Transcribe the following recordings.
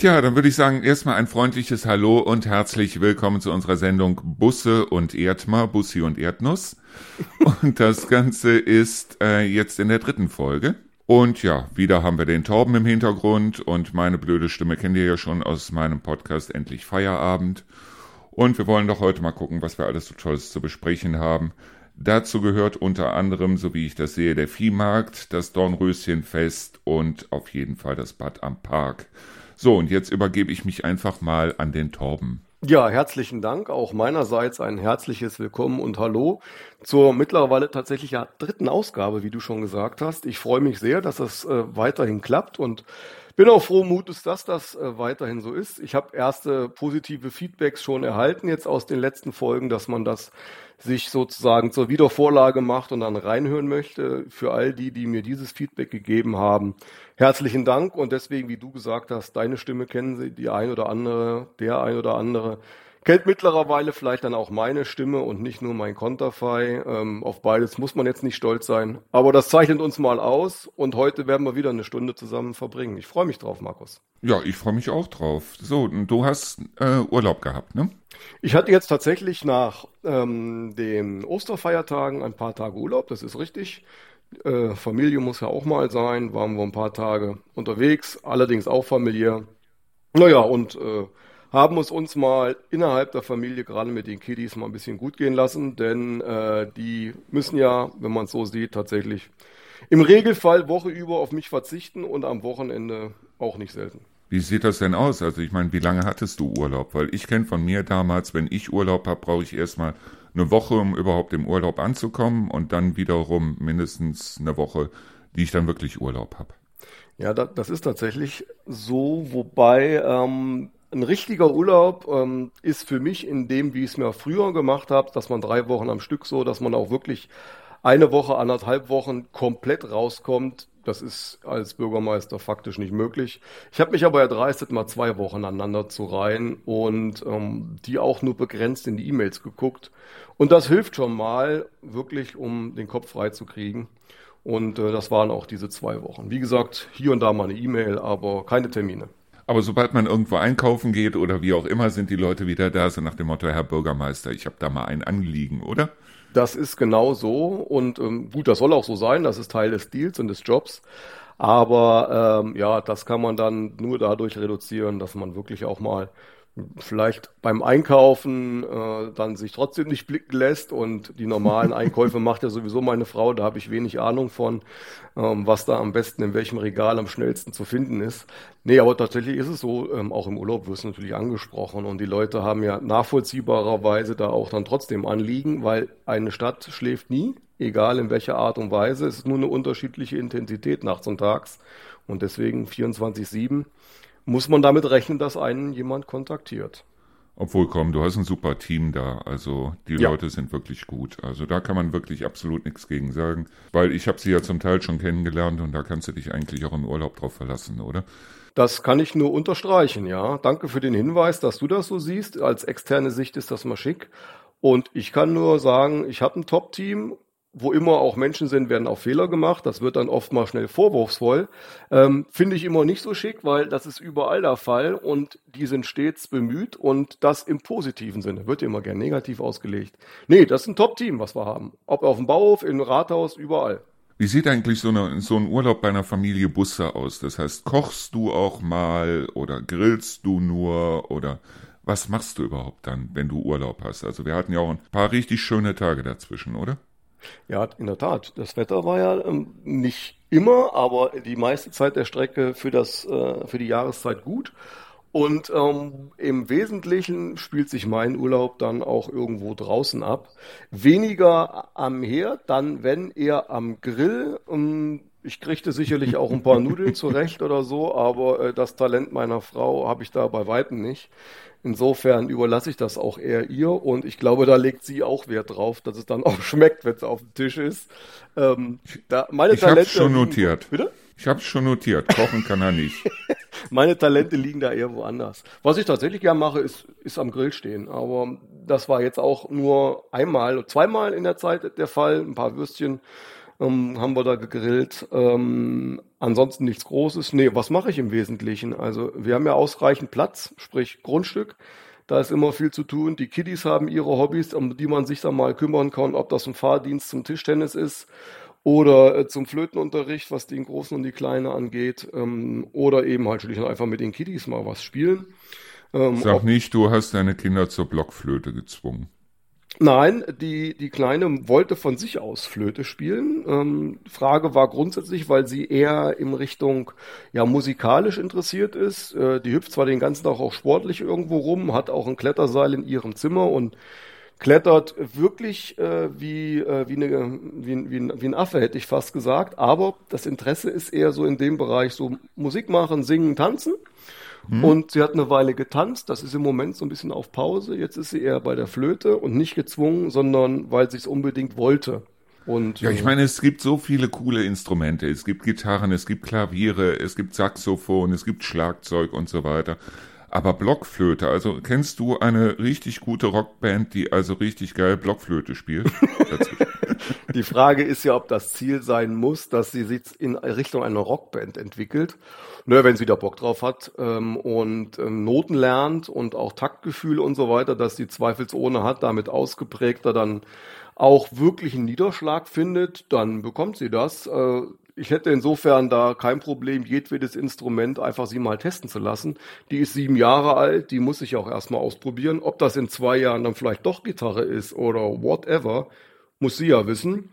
Tja, dann würde ich sagen, erstmal ein freundliches Hallo und herzlich willkommen zu unserer Sendung Busse und Erdmer, Bussi und Erdnuss. Und das Ganze ist äh, jetzt in der dritten Folge. Und ja, wieder haben wir den Torben im Hintergrund und meine blöde Stimme kennt ihr ja schon aus meinem Podcast Endlich Feierabend. Und wir wollen doch heute mal gucken, was wir alles so Tolles zu besprechen haben. Dazu gehört unter anderem, so wie ich das sehe, der Viehmarkt, das Dornröschenfest und auf jeden Fall das Bad am Park. So, und jetzt übergebe ich mich einfach mal an den Torben. Ja, herzlichen Dank. Auch meinerseits ein herzliches Willkommen und Hallo zur mittlerweile tatsächlich ja dritten Ausgabe, wie du schon gesagt hast. Ich freue mich sehr, dass das äh, weiterhin klappt und bin auch froh Mutes, dass das äh, weiterhin so ist. Ich habe erste positive Feedbacks schon erhalten jetzt aus den letzten Folgen, dass man das sich sozusagen zur Wiedervorlage macht und dann reinhören möchte. Für all die, die mir dieses Feedback gegeben haben, herzlichen Dank. Und deswegen, wie du gesagt hast, deine Stimme kennen sie, die ein oder andere, der ein oder andere kennt mittlerweile vielleicht dann auch meine Stimme und nicht nur mein Konterfei. Ähm, auf beides muss man jetzt nicht stolz sein. Aber das zeichnet uns mal aus und heute werden wir wieder eine Stunde zusammen verbringen. Ich freue mich drauf, Markus. Ja, ich freue mich auch drauf. So, du hast äh, Urlaub gehabt, ne? Ich hatte jetzt tatsächlich nach ähm, den Osterfeiertagen ein paar Tage Urlaub, das ist richtig. Äh, Familie muss ja auch mal sein, waren wir ein paar Tage unterwegs, allerdings auch familiär. Naja, und äh, haben es uns mal innerhalb der Familie, gerade mit den Kiddies, mal ein bisschen gut gehen lassen, denn äh, die müssen ja, wenn man es so sieht, tatsächlich im Regelfall Woche über auf mich verzichten und am Wochenende auch nicht selten. Wie sieht das denn aus? Also ich meine, wie lange hattest du Urlaub? Weil ich kenne von mir damals, wenn ich Urlaub habe, brauche ich erstmal eine Woche, um überhaupt im Urlaub anzukommen und dann wiederum mindestens eine Woche, die ich dann wirklich Urlaub habe. Ja, das ist tatsächlich so, wobei ähm, ein richtiger Urlaub ähm, ist für mich in dem, wie ich es mir früher gemacht habe, dass man drei Wochen am Stück so, dass man auch wirklich eine Woche, anderthalb Wochen komplett rauskommt. Das ist als Bürgermeister faktisch nicht möglich. Ich habe mich aber erdreistet, mal zwei Wochen aneinander zu reihen und ähm, die auch nur begrenzt in die E-Mails geguckt. Und das hilft schon mal, wirklich, um den Kopf frei zu kriegen. Und äh, das waren auch diese zwei Wochen. Wie gesagt, hier und da mal eine E-Mail, aber keine Termine. Aber sobald man irgendwo einkaufen geht oder wie auch immer, sind die Leute wieder da, so nach dem Motto, Herr Bürgermeister, ich habe da mal ein Anliegen, oder? Das ist genau so und ähm, gut, das soll auch so sein, das ist Teil des Deals und des Jobs. Aber ähm, ja, das kann man dann nur dadurch reduzieren, dass man wirklich auch mal vielleicht beim Einkaufen äh, dann sich trotzdem nicht blicken lässt. Und die normalen Einkäufe macht ja sowieso meine Frau, da habe ich wenig Ahnung von, ähm, was da am besten in welchem Regal am schnellsten zu finden ist. Nee, aber tatsächlich ist es so, ähm, auch im Urlaub wirst du natürlich angesprochen. Und die Leute haben ja nachvollziehbarerweise da auch dann trotzdem Anliegen, weil eine Stadt schläft nie, egal in welcher Art und Weise, es ist nur eine unterschiedliche Intensität nachts und tags. Und deswegen 24-7 muss man damit rechnen, dass einen jemand kontaktiert. Obwohl, komm, du hast ein super Team da. Also die ja. Leute sind wirklich gut. Also da kann man wirklich absolut nichts gegen sagen. Weil ich habe sie ja zum Teil schon kennengelernt und da kannst du dich eigentlich auch im Urlaub drauf verlassen, oder? Das kann ich nur unterstreichen, ja. Danke für den Hinweis, dass du das so siehst. Als externe Sicht ist das mal schick. Und ich kann nur sagen, ich habe ein Top-Team wo immer auch Menschen sind, werden auch Fehler gemacht. Das wird dann oft mal schnell vorwurfsvoll. Ähm, Finde ich immer nicht so schick, weil das ist überall der Fall und die sind stets bemüht und das im positiven Sinne. Wird immer gern negativ ausgelegt. Nee, das ist ein Top-Team, was wir haben. Ob auf dem Bauhof, im Rathaus, überall. Wie sieht eigentlich so, eine, so ein Urlaub bei einer Familie Busse aus? Das heißt, kochst du auch mal oder grillst du nur oder was machst du überhaupt dann, wenn du Urlaub hast? Also wir hatten ja auch ein paar richtig schöne Tage dazwischen, oder? Ja, in der Tat. Das Wetter war ja ähm, nicht immer, aber die meiste Zeit der Strecke für das äh, für die Jahreszeit gut. Und ähm, im Wesentlichen spielt sich mein Urlaub dann auch irgendwo draußen ab. Weniger am Herd, dann wenn eher am Grill. Ähm, ich kriegte sicherlich auch ein paar Nudeln zurecht oder so, aber äh, das Talent meiner Frau habe ich da bei weitem nicht. Insofern überlasse ich das auch eher ihr und ich glaube, da legt sie auch Wert drauf, dass es dann auch schmeckt, wenn es auf dem Tisch ist. Ähm, da, meine ich habe schon notiert. Bitte? Ich habe schon notiert. Kochen kann er nicht. meine Talente liegen da eher woanders. Was ich tatsächlich gern mache, ist, ist am Grill stehen. Aber das war jetzt auch nur einmal, zweimal in der Zeit der Fall. Ein paar Würstchen ähm, haben wir da gegrillt. Ähm, ansonsten nichts Großes. Nee, was mache ich im Wesentlichen? Also wir haben ja ausreichend Platz, sprich Grundstück. Da ist immer viel zu tun. Die Kiddies haben ihre Hobbys, um die man sich dann mal kümmern kann, ob das ein Fahrdienst zum Tischtennis ist oder äh, zum Flötenunterricht, was den Großen und die Kleine angeht, ähm, oder eben halt schlicht und einfach mit den Kiddies mal was spielen. Ähm, Sag nicht, du hast deine Kinder zur Blockflöte gezwungen. Nein, die, die Kleine wollte von sich aus Flöte spielen. Ähm, Frage war grundsätzlich, weil sie eher in Richtung ja musikalisch interessiert ist. Äh, die hüpft zwar den ganzen Tag auch sportlich irgendwo rum, hat auch ein Kletterseil in ihrem Zimmer und klettert wirklich äh, wie, äh, wie, eine, wie, wie, wie ein Affe, hätte ich fast gesagt. Aber das Interesse ist eher so in dem Bereich so Musik machen, singen, tanzen. Hm. Und sie hat eine Weile getanzt. Das ist im Moment so ein bisschen auf Pause. Jetzt ist sie eher bei der Flöte und nicht gezwungen, sondern weil sie es unbedingt wollte. Und, ja, ich äh, meine, es gibt so viele coole Instrumente. Es gibt Gitarren, es gibt Klaviere, es gibt Saxophon, es gibt Schlagzeug und so weiter. Aber Blockflöte, also kennst du eine richtig gute Rockband, die also richtig geil Blockflöte spielt? die Frage ist ja, ob das Ziel sein muss, dass sie sich in Richtung einer Rockband entwickelt. Nö, wenn sie da Bock drauf hat ähm, und ähm, Noten lernt und auch Taktgefühl und so weiter, dass sie zweifelsohne hat, damit ausgeprägter dann auch wirklich einen Niederschlag findet, dann bekommt sie das. Äh, ich hätte insofern da kein Problem, jedwedes Instrument einfach sie mal testen zu lassen. Die ist sieben Jahre alt, die muss ich auch erstmal ausprobieren. Ob das in zwei Jahren dann vielleicht doch Gitarre ist oder whatever, muss sie ja wissen.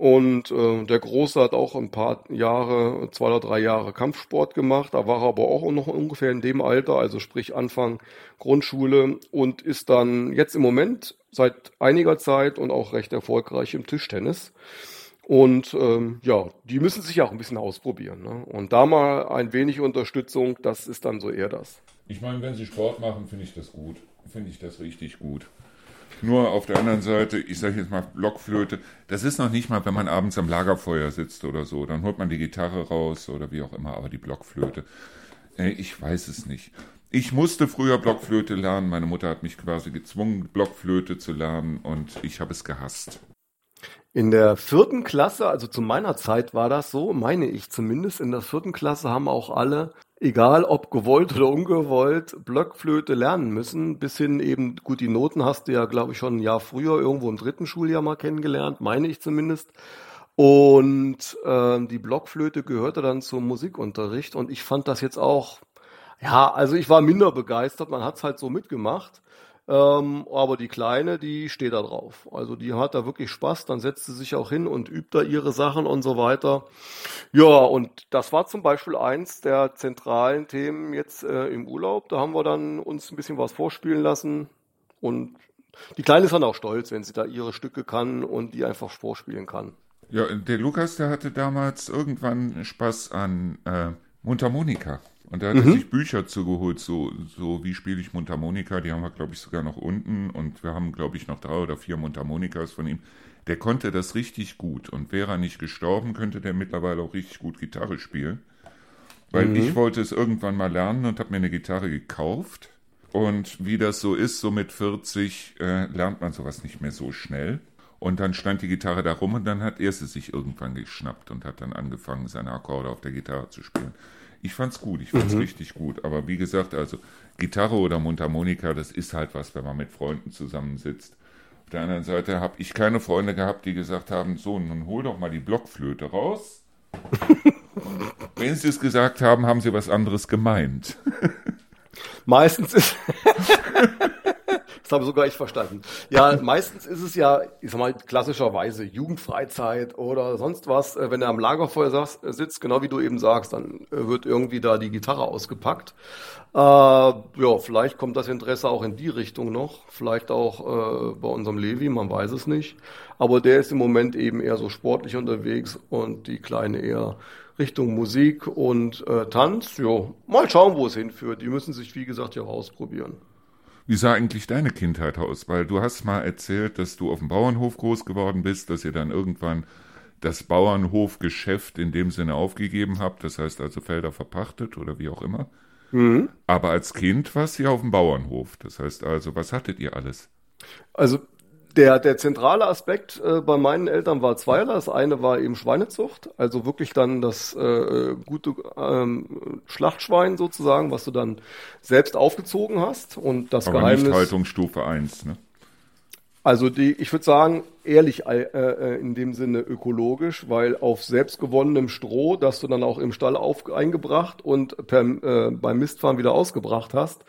Und äh, der Große hat auch ein paar Jahre, zwei oder drei Jahre Kampfsport gemacht. Da war er aber auch noch ungefähr in dem Alter, also sprich Anfang Grundschule und ist dann jetzt im Moment seit einiger Zeit und auch recht erfolgreich im Tischtennis. Und ähm, ja, die müssen sich auch ein bisschen ausprobieren. Ne? Und da mal ein wenig Unterstützung, das ist dann so eher das. Ich meine, wenn sie Sport machen, finde ich das gut. Finde ich das richtig gut. Nur auf der anderen Seite, ich sage jetzt mal Blockflöte, das ist noch nicht mal, wenn man abends am Lagerfeuer sitzt oder so, dann holt man die Gitarre raus oder wie auch immer, aber die Blockflöte, äh, ich weiß es nicht. Ich musste früher Blockflöte lernen, meine Mutter hat mich quasi gezwungen, Blockflöte zu lernen und ich habe es gehasst. In der vierten Klasse, also zu meiner Zeit war das so, meine ich zumindest, in der vierten Klasse haben auch alle, egal ob gewollt oder ungewollt, Blockflöte lernen müssen, bis hin eben, gut, die Noten hast du ja, glaube ich, schon ein Jahr früher irgendwo im dritten Schuljahr mal kennengelernt, meine ich zumindest. Und äh, die Blockflöte gehörte dann zum Musikunterricht und ich fand das jetzt auch, ja, also ich war minder begeistert, man hat's halt so mitgemacht. Ähm, aber die Kleine, die steht da drauf. Also die hat da wirklich Spaß, dann setzt sie sich auch hin und übt da ihre Sachen und so weiter. Ja, und das war zum Beispiel eins der zentralen Themen jetzt äh, im Urlaub. Da haben wir dann uns ein bisschen was vorspielen lassen und die Kleine ist dann auch stolz, wenn sie da ihre Stücke kann und die einfach vorspielen kann. Ja, der Lukas, der hatte damals irgendwann Spaß an äh, Mundharmonika. Und da hat mhm. er sich Bücher zugeholt, so, so wie spiele ich Mundharmonika, die haben wir, glaube ich, sogar noch unten und wir haben, glaube ich, noch drei oder vier Mundharmonikas von ihm. Der konnte das richtig gut und wäre er nicht gestorben, könnte der mittlerweile auch richtig gut Gitarre spielen. Weil mhm. ich wollte es irgendwann mal lernen und habe mir eine Gitarre gekauft. Und wie das so ist, so mit 40 äh, lernt man sowas nicht mehr so schnell. Und dann stand die Gitarre da rum und dann hat er sie sich irgendwann geschnappt und hat dann angefangen, seine Akkorde auf der Gitarre zu spielen. Ich fand's gut, ich fand's mhm. richtig gut. Aber wie gesagt, also Gitarre oder Mundharmonika, das ist halt was, wenn man mit Freunden zusammensitzt. Auf der anderen Seite habe ich keine Freunde gehabt, die gesagt haben, so, nun hol doch mal die Blockflöte raus. wenn sie es gesagt haben, haben sie was anderes gemeint. Meistens ist Das habe sogar ich verstanden. Ja, meistens ist es ja, ich sag mal, klassischerweise Jugendfreizeit oder sonst was. Äh, wenn er am Lagerfeuer äh, sitzt, genau wie du eben sagst, dann äh, wird irgendwie da die Gitarre ausgepackt. Äh, ja, vielleicht kommt das Interesse auch in die Richtung noch. Vielleicht auch äh, bei unserem Levi, man weiß es nicht. Aber der ist im Moment eben eher so sportlich unterwegs und die Kleine eher Richtung Musik und äh, Tanz. Jo, mal schauen, wo es hinführt. Die müssen sich, wie gesagt, ja ausprobieren. Wie sah eigentlich deine Kindheit aus? Weil du hast mal erzählt, dass du auf dem Bauernhof groß geworden bist, dass ihr dann irgendwann das Bauernhofgeschäft in dem Sinne aufgegeben habt, das heißt also Felder verpachtet oder wie auch immer. Mhm. Aber als Kind warst du ja auf dem Bauernhof. Das heißt also, was hattet ihr alles? Also der, der zentrale Aspekt äh, bei meinen Eltern war zweierlei. Das eine war eben Schweinezucht, also wirklich dann das äh, gute ähm, Schlachtschwein sozusagen, was du dann selbst aufgezogen hast. Und das Aber Geheimnis. Nicht Haltungsstufe 1, ne? Also die, ich würde sagen, ehrlich äh, äh, in dem Sinne ökologisch, weil auf selbstgewonnenem Stroh, das du dann auch im Stall auf, eingebracht und per, äh, beim Mistfahren wieder ausgebracht hast,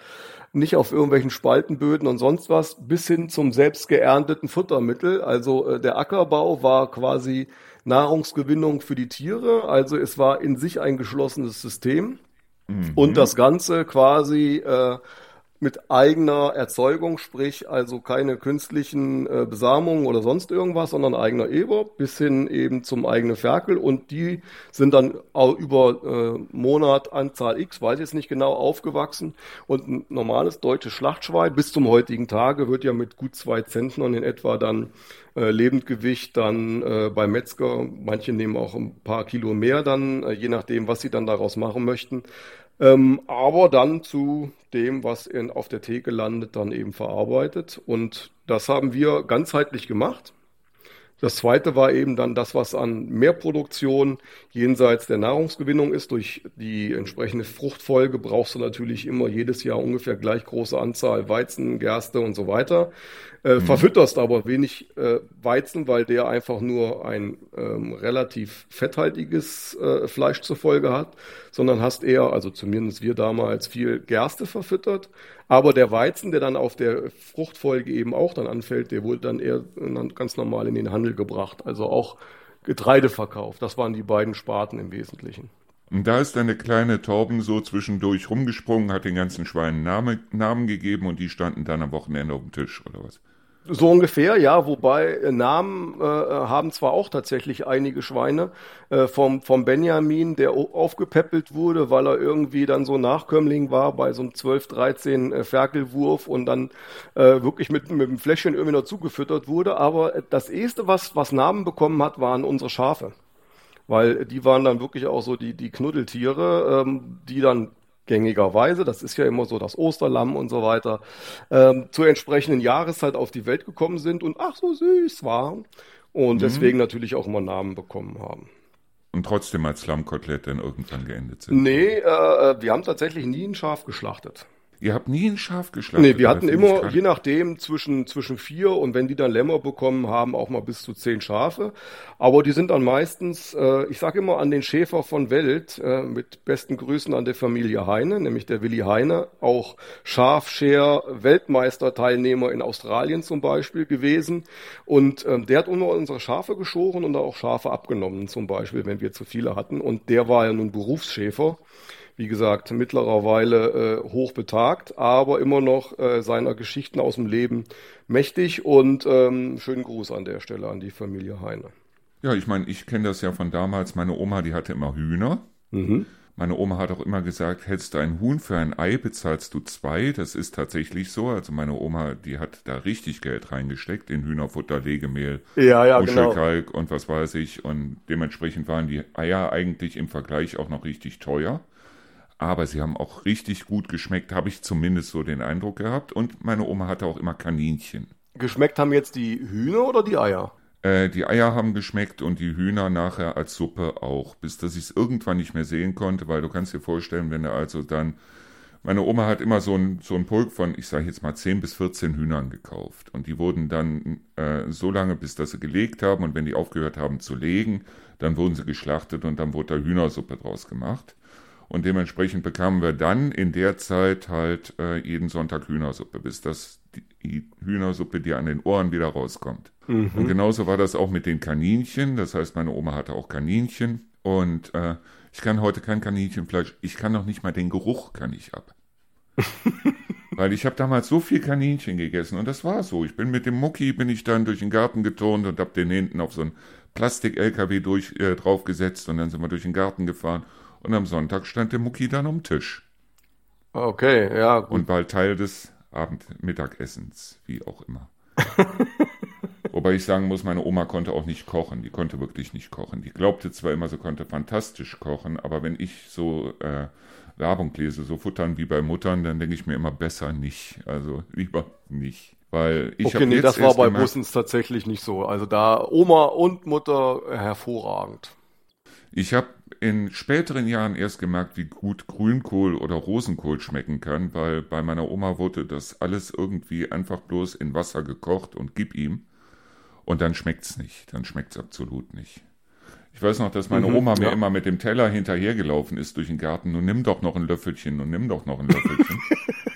nicht auf irgendwelchen Spaltenböden und sonst was, bis hin zum selbst geernteten Futtermittel. Also äh, der Ackerbau war quasi Nahrungsgewinnung für die Tiere, also es war in sich ein geschlossenes System. Mhm. Und das Ganze quasi äh, mit eigener Erzeugung, sprich also keine künstlichen äh, Besamungen oder sonst irgendwas, sondern eigener Eber bis hin eben zum eigenen Ferkel. Und die sind dann auch über äh, Monat Anzahl X, weiß ich jetzt nicht genau, aufgewachsen. Und ein normales deutsches Schlachtschwein bis zum heutigen Tage wird ja mit gut zwei Zentnern in etwa dann äh, Lebendgewicht dann äh, beim Metzger, manche nehmen auch ein paar Kilo mehr dann, äh, je nachdem, was sie dann daraus machen möchten, ähm, aber dann zu dem, was in, auf der Theke landet, dann eben verarbeitet. Und das haben wir ganzheitlich gemacht. Das zweite war eben dann das, was an Mehrproduktion jenseits der Nahrungsgewinnung ist. Durch die entsprechende Fruchtfolge brauchst du natürlich immer jedes Jahr ungefähr gleich große Anzahl Weizen, Gerste und so weiter. Äh, mhm. Verfütterst aber wenig äh, Weizen, weil der einfach nur ein ähm, relativ fetthaltiges äh, Fleisch zur Folge hat, sondern hast eher, also zumindest wir damals, viel Gerste verfüttert. Aber der Weizen, der dann auf der Fruchtfolge eben auch dann anfällt, der wurde dann eher ganz normal in den Handel gebracht. Also auch Getreide verkauft. Das waren die beiden Sparten im Wesentlichen. Und da ist eine kleine Torben so zwischendurch rumgesprungen, hat den ganzen Schweinen Name, Namen gegeben und die standen dann am Wochenende auf dem Tisch, oder was? So ungefähr, ja, wobei äh, Namen äh, haben zwar auch tatsächlich einige Schweine äh, vom, vom Benjamin, der aufgepäppelt wurde, weil er irgendwie dann so Nachkömmling war bei so einem 12, 13 äh, Ferkelwurf und dann äh, wirklich mit, mit dem Fläschchen irgendwie noch zugefüttert wurde. Aber das erste, was, was Namen bekommen hat, waren unsere Schafe weil die waren dann wirklich auch so die, die Knuddeltiere, ähm, die dann gängigerweise, das ist ja immer so das Osterlamm und so weiter, ähm, zur entsprechenden Jahreszeit auf die Welt gekommen sind und ach so süß waren und mhm. deswegen natürlich auch immer Namen bekommen haben. Und trotzdem als Lammkotelett dann irgendwann geendet sind. Nee, äh, äh wir haben tatsächlich nie ein Schaf geschlachtet. Ihr habt nie ein Schaf geschlachtet? Nee, wir hatten immer, je nachdem, zwischen, zwischen vier und wenn die dann Lämmer bekommen haben, auch mal bis zu zehn Schafe. Aber die sind dann meistens, äh, ich sage immer an den Schäfer von Welt, äh, mit besten Grüßen an der Familie Heine, nämlich der Willi Heine, auch Schafscher Weltmeisterteilnehmer in Australien zum Beispiel gewesen. Und ähm, der hat immer unsere Schafe geschoren und auch Schafe abgenommen zum Beispiel, wenn wir zu viele hatten. Und der war ja nun Berufsschäfer wie gesagt, mittlerweile äh, hoch betagt, aber immer noch äh, seiner Geschichten aus dem Leben mächtig und ähm, schönen Gruß an der Stelle an die Familie Heine. Ja, ich meine, ich kenne das ja von damals. Meine Oma, die hatte immer Hühner. Mhm. Meine Oma hat auch immer gesagt, hältst du ein Huhn für ein Ei, bezahlst du zwei. Das ist tatsächlich so. Also meine Oma, die hat da richtig Geld reingesteckt in Hühnerfutter, Legemehl, ja, ja, genau. Muschelkalk genau. und was weiß ich. Und dementsprechend waren die Eier eigentlich im Vergleich auch noch richtig teuer aber sie haben auch richtig gut geschmeckt, habe ich zumindest so den Eindruck gehabt. Und meine Oma hatte auch immer Kaninchen. Geschmeckt haben jetzt die Hühner oder die Eier? Äh, die Eier haben geschmeckt und die Hühner nachher als Suppe auch, bis dass ich es irgendwann nicht mehr sehen konnte, weil du kannst dir vorstellen, wenn er also dann meine Oma hat immer so ein, so ein Pulk von, ich sage jetzt mal 10 bis 14 Hühnern gekauft. Und die wurden dann äh, so lange, bis dass sie gelegt haben. Und wenn die aufgehört haben zu legen, dann wurden sie geschlachtet und dann wurde da Hühnersuppe draus gemacht. Und dementsprechend bekamen wir dann in der Zeit halt äh, jeden Sonntag Hühnersuppe, bis das die Hühnersuppe dir an den Ohren wieder rauskommt. Mhm. Und genauso war das auch mit den Kaninchen. Das heißt, meine Oma hatte auch Kaninchen. Und äh, ich kann heute kein Kaninchenfleisch, ich kann noch nicht mal den Geruch kann ich ab. Weil ich habe damals so viel Kaninchen gegessen und das war so. Ich bin mit dem Mucki, bin ich dann durch den Garten geturnt und habe den hinten auf so einen Plastik-LKW durch, äh, draufgesetzt und dann sind wir durch den Garten gefahren und am Sonntag stand der Mucki dann um Tisch. Okay, ja. Gut. Und war Teil des Abend-Mittagessens, wie auch immer. Wobei ich sagen muss, meine Oma konnte auch nicht kochen. Die konnte wirklich nicht kochen. Die glaubte zwar immer, sie konnte fantastisch kochen, aber wenn ich so äh, Werbung lese, so futtern wie bei Muttern, dann denke ich mir immer besser nicht. Also lieber nicht. Weil ich okay, nee, das war bei gemerkt, Bussens tatsächlich nicht so. Also da Oma und Mutter hervorragend. Ich habe in späteren Jahren erst gemerkt, wie gut Grünkohl oder Rosenkohl schmecken kann, weil bei meiner Oma wurde das alles irgendwie einfach bloß in Wasser gekocht und gib ihm. Und dann schmeckt's nicht. Dann schmeckt's absolut nicht. Ich weiß noch, dass meine mhm, Oma mir ja. immer mit dem Teller hinterhergelaufen ist durch den Garten. Nun nimm doch noch ein Löffelchen und nimm doch noch ein Löffelchen.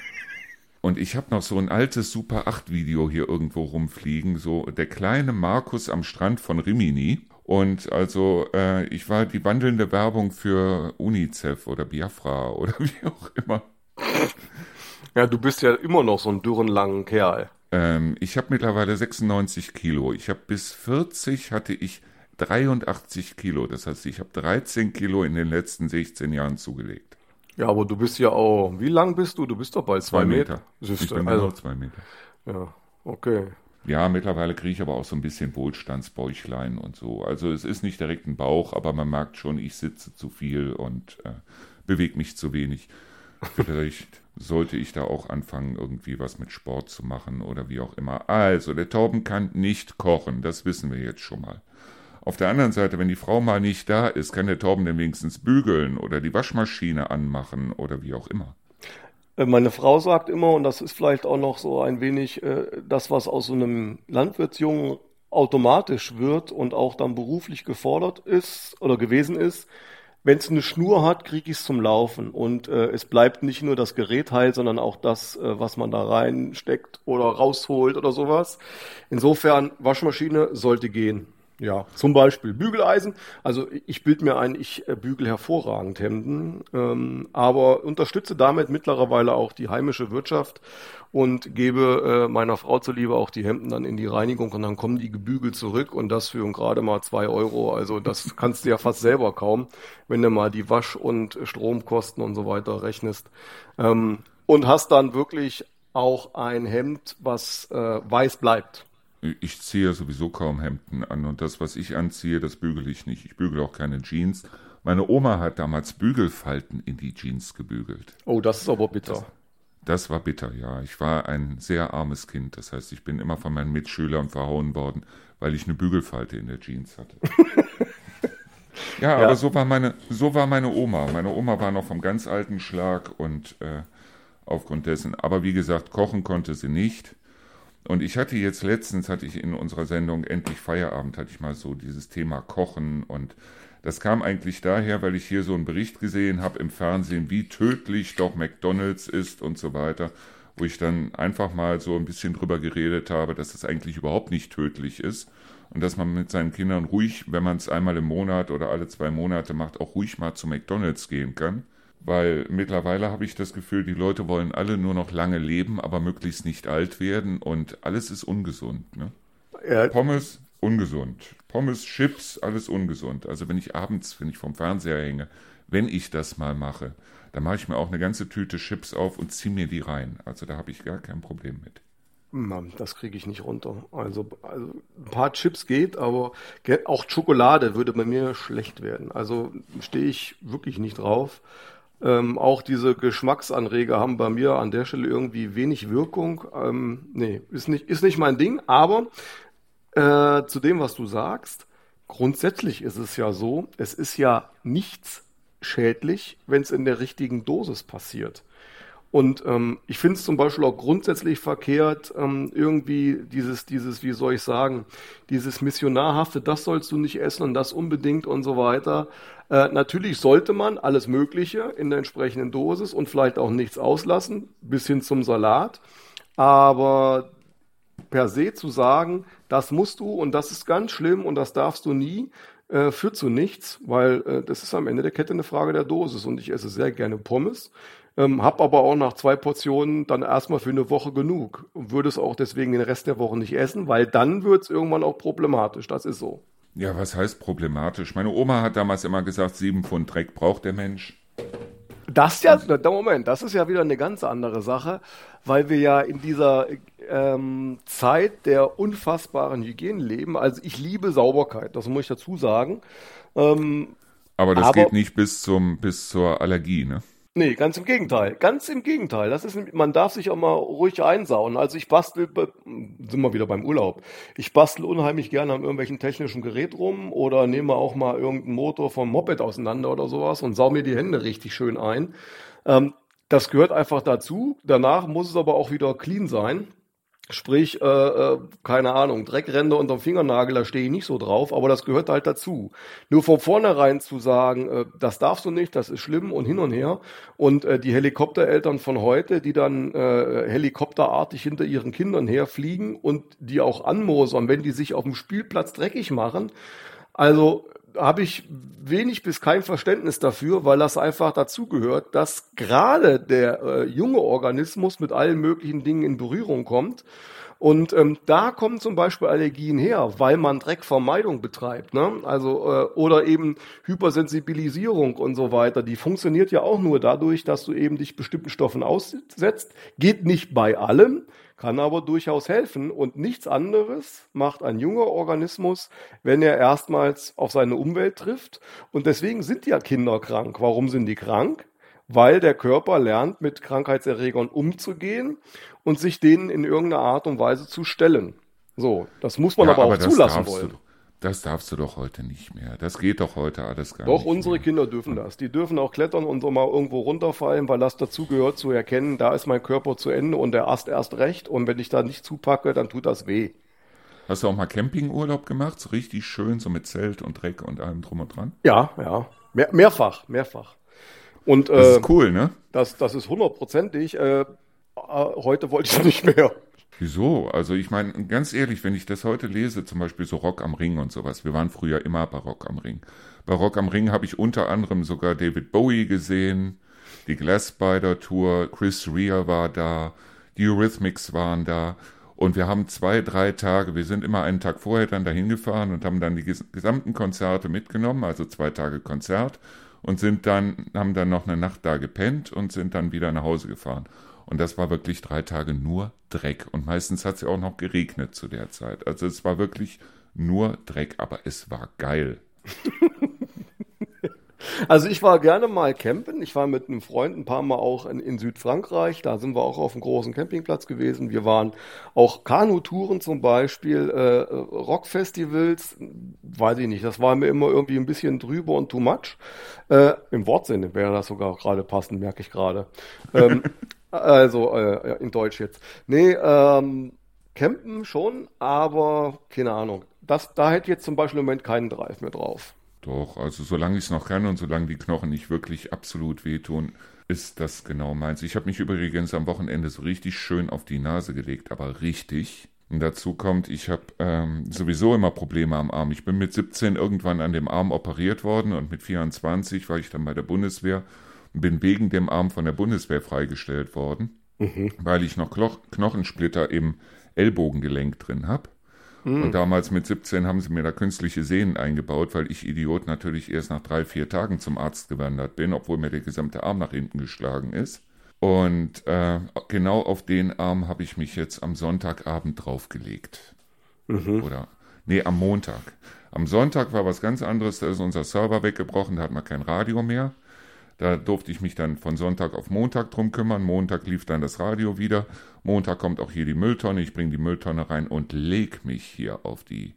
und ich habe noch so ein altes Super 8 Video hier irgendwo rumfliegen, so der kleine Markus am Strand von Rimini. Und also äh, ich war die wandelnde Werbung für UNICEF oder Biafra oder wie auch immer. Ja, du bist ja immer noch so ein dürren langen Kerl. Ähm, ich habe mittlerweile 96 Kilo. Ich habe bis 40 hatte ich 83 Kilo. Das heißt, ich habe 13 Kilo in den letzten 16 Jahren zugelegt. Ja, aber du bist ja auch, wie lang bist du? Du bist doch bei zwei, zwei Meter. Meter. Ich bin also, zwei Meter. Ja, okay. Ja, mittlerweile kriege ich aber auch so ein bisschen Wohlstandsbäuchlein und so. Also es ist nicht direkt ein Bauch, aber man merkt schon, ich sitze zu viel und äh, bewege mich zu wenig. Vielleicht sollte ich da auch anfangen, irgendwie was mit Sport zu machen oder wie auch immer. Also, der Tauben kann nicht kochen, das wissen wir jetzt schon mal. Auf der anderen Seite, wenn die Frau mal nicht da ist, kann der Torben dann wenigstens bügeln oder die Waschmaschine anmachen oder wie auch immer. Äh, meine Frau sagt immer, und das ist vielleicht auch noch so ein wenig äh, das, was aus so einem Landwirtsjungen automatisch wird und auch dann beruflich gefordert ist oder gewesen ist, wenn es eine Schnur hat, kriege ich es zum Laufen. Und äh, es bleibt nicht nur das Gerät heil, sondern auch das, äh, was man da reinsteckt oder rausholt oder sowas. Insofern, Waschmaschine sollte gehen. Ja, zum Beispiel Bügeleisen. Also ich bilde mir ein, ich äh, bügel hervorragend Hemden, ähm, aber unterstütze damit mittlerweile auch die heimische Wirtschaft und gebe äh, meiner Frau zuliebe auch die Hemden dann in die Reinigung und dann kommen die gebügelt zurück und das für gerade mal zwei Euro. Also das kannst du ja fast selber kaum, wenn du mal die Wasch- und Stromkosten und so weiter rechnest. Ähm, und hast dann wirklich auch ein Hemd, was äh, weiß bleibt ich ziehe sowieso kaum Hemden an und das, was ich anziehe, das bügele ich nicht. Ich bügele auch keine Jeans. Meine Oma hat damals Bügelfalten in die Jeans gebügelt. Oh, das ist aber bitter. Das, das war bitter, ja. Ich war ein sehr armes Kind. Das heißt, ich bin immer von meinen Mitschülern verhauen worden, weil ich eine Bügelfalte in der Jeans hatte. ja, ja, aber so war meine, so war meine Oma. Meine Oma war noch vom ganz alten Schlag und äh, aufgrund dessen. Aber wie gesagt, kochen konnte sie nicht. Und ich hatte jetzt letztens, hatte ich in unserer Sendung Endlich Feierabend, hatte ich mal so dieses Thema Kochen. Und das kam eigentlich daher, weil ich hier so einen Bericht gesehen habe im Fernsehen, wie tödlich doch McDonald's ist und so weiter, wo ich dann einfach mal so ein bisschen drüber geredet habe, dass das eigentlich überhaupt nicht tödlich ist. Und dass man mit seinen Kindern ruhig, wenn man es einmal im Monat oder alle zwei Monate macht, auch ruhig mal zu McDonald's gehen kann weil mittlerweile habe ich das Gefühl, die Leute wollen alle nur noch lange leben, aber möglichst nicht alt werden und alles ist ungesund. Ne? Ja. Pommes, ungesund. Pommes, Chips, alles ungesund. Also wenn ich abends, wenn ich vom Fernseher hänge, wenn ich das mal mache, dann mache ich mir auch eine ganze Tüte Chips auf und ziehe mir die rein. Also da habe ich gar kein Problem mit. Mann, das kriege ich nicht runter. Also, also ein paar Chips geht, aber auch Schokolade würde bei mir schlecht werden. Also stehe ich wirklich nicht drauf. Ähm, auch diese Geschmacksanreger haben bei mir an der Stelle irgendwie wenig Wirkung. Ähm, nee, ist nicht, ist nicht mein Ding, aber äh, zu dem, was du sagst, grundsätzlich ist es ja so, es ist ja nichts schädlich, wenn es in der richtigen Dosis passiert. Und ähm, ich finde es zum Beispiel auch grundsätzlich verkehrt, ähm, irgendwie dieses, dieses, wie soll ich sagen, dieses Missionarhafte, das sollst du nicht essen und das unbedingt und so weiter. Äh, natürlich sollte man alles Mögliche in der entsprechenden Dosis und vielleicht auch nichts auslassen, bis hin zum Salat. Aber per se zu sagen, das musst du und das ist ganz schlimm und das darfst du nie, äh, führt zu nichts, weil äh, das ist am Ende der Kette eine Frage der Dosis und ich esse sehr gerne Pommes ähm, hab aber auch nach zwei Portionen dann erstmal für eine Woche genug und würde es auch deswegen den Rest der Woche nicht essen, weil dann wird es irgendwann auch problematisch. Das ist so. Ja, was heißt problematisch? Meine Oma hat damals immer gesagt, sieben Pfund Dreck braucht der Mensch. Das ja, Moment, das ist ja wieder eine ganz andere Sache, weil wir ja in dieser ähm, Zeit der unfassbaren Hygiene leben. Also ich liebe Sauberkeit, das muss ich dazu sagen. Ähm, aber das aber, geht nicht bis zum bis zur Allergie, ne? Nee, ganz im Gegenteil. Ganz im Gegenteil. Das ist, man darf sich auch mal ruhig einsauen. Also ich bastel, sind wir wieder beim Urlaub. Ich bastel unheimlich gerne an irgendwelchen technischen Gerät rum oder nehme auch mal irgendeinen Motor vom Moped auseinander oder sowas und sau mir die Hände richtig schön ein. Ähm, das gehört einfach dazu. Danach muss es aber auch wieder clean sein. Sprich, äh, äh, keine Ahnung, Dreckränder unterm Fingernagel, da stehe ich nicht so drauf, aber das gehört halt dazu. Nur von vornherein zu sagen, äh, das darfst du nicht, das ist schlimm und hin und her. Und äh, die Helikoptereltern von heute, die dann äh, helikopterartig hinter ihren Kindern herfliegen und die auch anmosern, wenn die sich auf dem Spielplatz dreckig machen. Also habe ich wenig bis kein Verständnis dafür, weil das einfach dazugehört, dass gerade der äh, junge Organismus mit allen möglichen Dingen in Berührung kommt. Und ähm, da kommen zum Beispiel Allergien her, weil man Dreckvermeidung betreibt, ne? Also äh, oder eben Hypersensibilisierung und so weiter. Die funktioniert ja auch nur dadurch, dass du eben dich bestimmten Stoffen aussetzt. Geht nicht bei allem, kann aber durchaus helfen. Und nichts anderes macht ein junger Organismus, wenn er erstmals auf seine Umwelt trifft. Und deswegen sind ja Kinder krank. Warum sind die krank? Weil der Körper lernt, mit Krankheitserregern umzugehen und sich denen in irgendeiner Art und Weise zu stellen. So, das muss man ja, aber, aber auch zulassen wollen. Du, das darfst du doch heute nicht mehr. Das geht doch heute alles gar doch, nicht. Doch, unsere mehr. Kinder dürfen das. Die dürfen auch klettern und so mal irgendwo runterfallen, weil das dazu gehört zu erkennen, da ist mein Körper zu Ende und der Ast erst recht. Und wenn ich da nicht zupacke, dann tut das weh. Hast du auch mal Campingurlaub gemacht? So richtig schön, so mit Zelt und Dreck und allem drum und dran? Ja, ja. Mehr, mehrfach, mehrfach. Und, das äh, ist cool, ne? Das, das ist hundertprozentig. Äh, äh heute wollte ich nicht mehr. Wieso? Also ich meine, ganz ehrlich, wenn ich das heute lese, zum Beispiel so Rock am Ring und sowas, wir waren früher immer bei Rock am Ring. Bei Rock am Ring habe ich unter anderem sogar David Bowie gesehen, die Glassspider Tour, Chris Rea war da, die Eurythmics waren da und wir haben zwei, drei Tage, wir sind immer einen Tag vorher dann dahin gefahren und haben dann die gesamten Konzerte mitgenommen, also zwei Tage Konzert und sind dann, haben dann noch eine Nacht da gepennt und sind dann wieder nach Hause gefahren. Und das war wirklich drei Tage nur Dreck. Und meistens hat es ja auch noch geregnet zu der Zeit. Also es war wirklich nur Dreck, aber es war geil. Also ich war gerne mal campen. Ich war mit einem Freund ein paar Mal auch in, in, Südfrankreich. Da sind wir auch auf einem großen Campingplatz gewesen. Wir waren auch Kanutouren zum Beispiel, äh, Rockfestivals. Weiß ich nicht. Das war mir immer irgendwie ein bisschen drüber und too much. Äh, Im Wortsinne wäre das sogar gerade passend, merke ich gerade. Ähm, also äh, in Deutsch jetzt. Nee, ähm, campen schon, aber keine Ahnung. Das, da hätte jetzt zum Beispiel im Moment keinen Drive mehr drauf. Doch, also solange ich es noch kann und solange die Knochen nicht wirklich absolut wehtun, ist das genau meins. Ich habe mich übrigens am Wochenende so richtig schön auf die Nase gelegt, aber richtig. Und dazu kommt, ich habe ähm, sowieso immer Probleme am Arm. Ich bin mit 17 irgendwann an dem Arm operiert worden und mit 24 war ich dann bei der Bundeswehr bin wegen dem Arm von der Bundeswehr freigestellt worden, mhm. weil ich noch Klo Knochensplitter im Ellbogengelenk drin habe. Mhm. Und damals mit 17 haben sie mir da künstliche Sehnen eingebaut, weil ich Idiot natürlich erst nach drei, vier Tagen zum Arzt gewandert bin, obwohl mir der gesamte Arm nach hinten geschlagen ist. Und äh, genau auf den Arm habe ich mich jetzt am Sonntagabend draufgelegt. Mhm. Oder, nee, am Montag. Am Sonntag war was ganz anderes, da ist unser Server weggebrochen, da hat man kein Radio mehr. Da durfte ich mich dann von Sonntag auf Montag drum kümmern. Montag lief dann das Radio wieder. Montag kommt auch hier die Mülltonne. Ich bringe die Mülltonne rein und leg mich hier auf die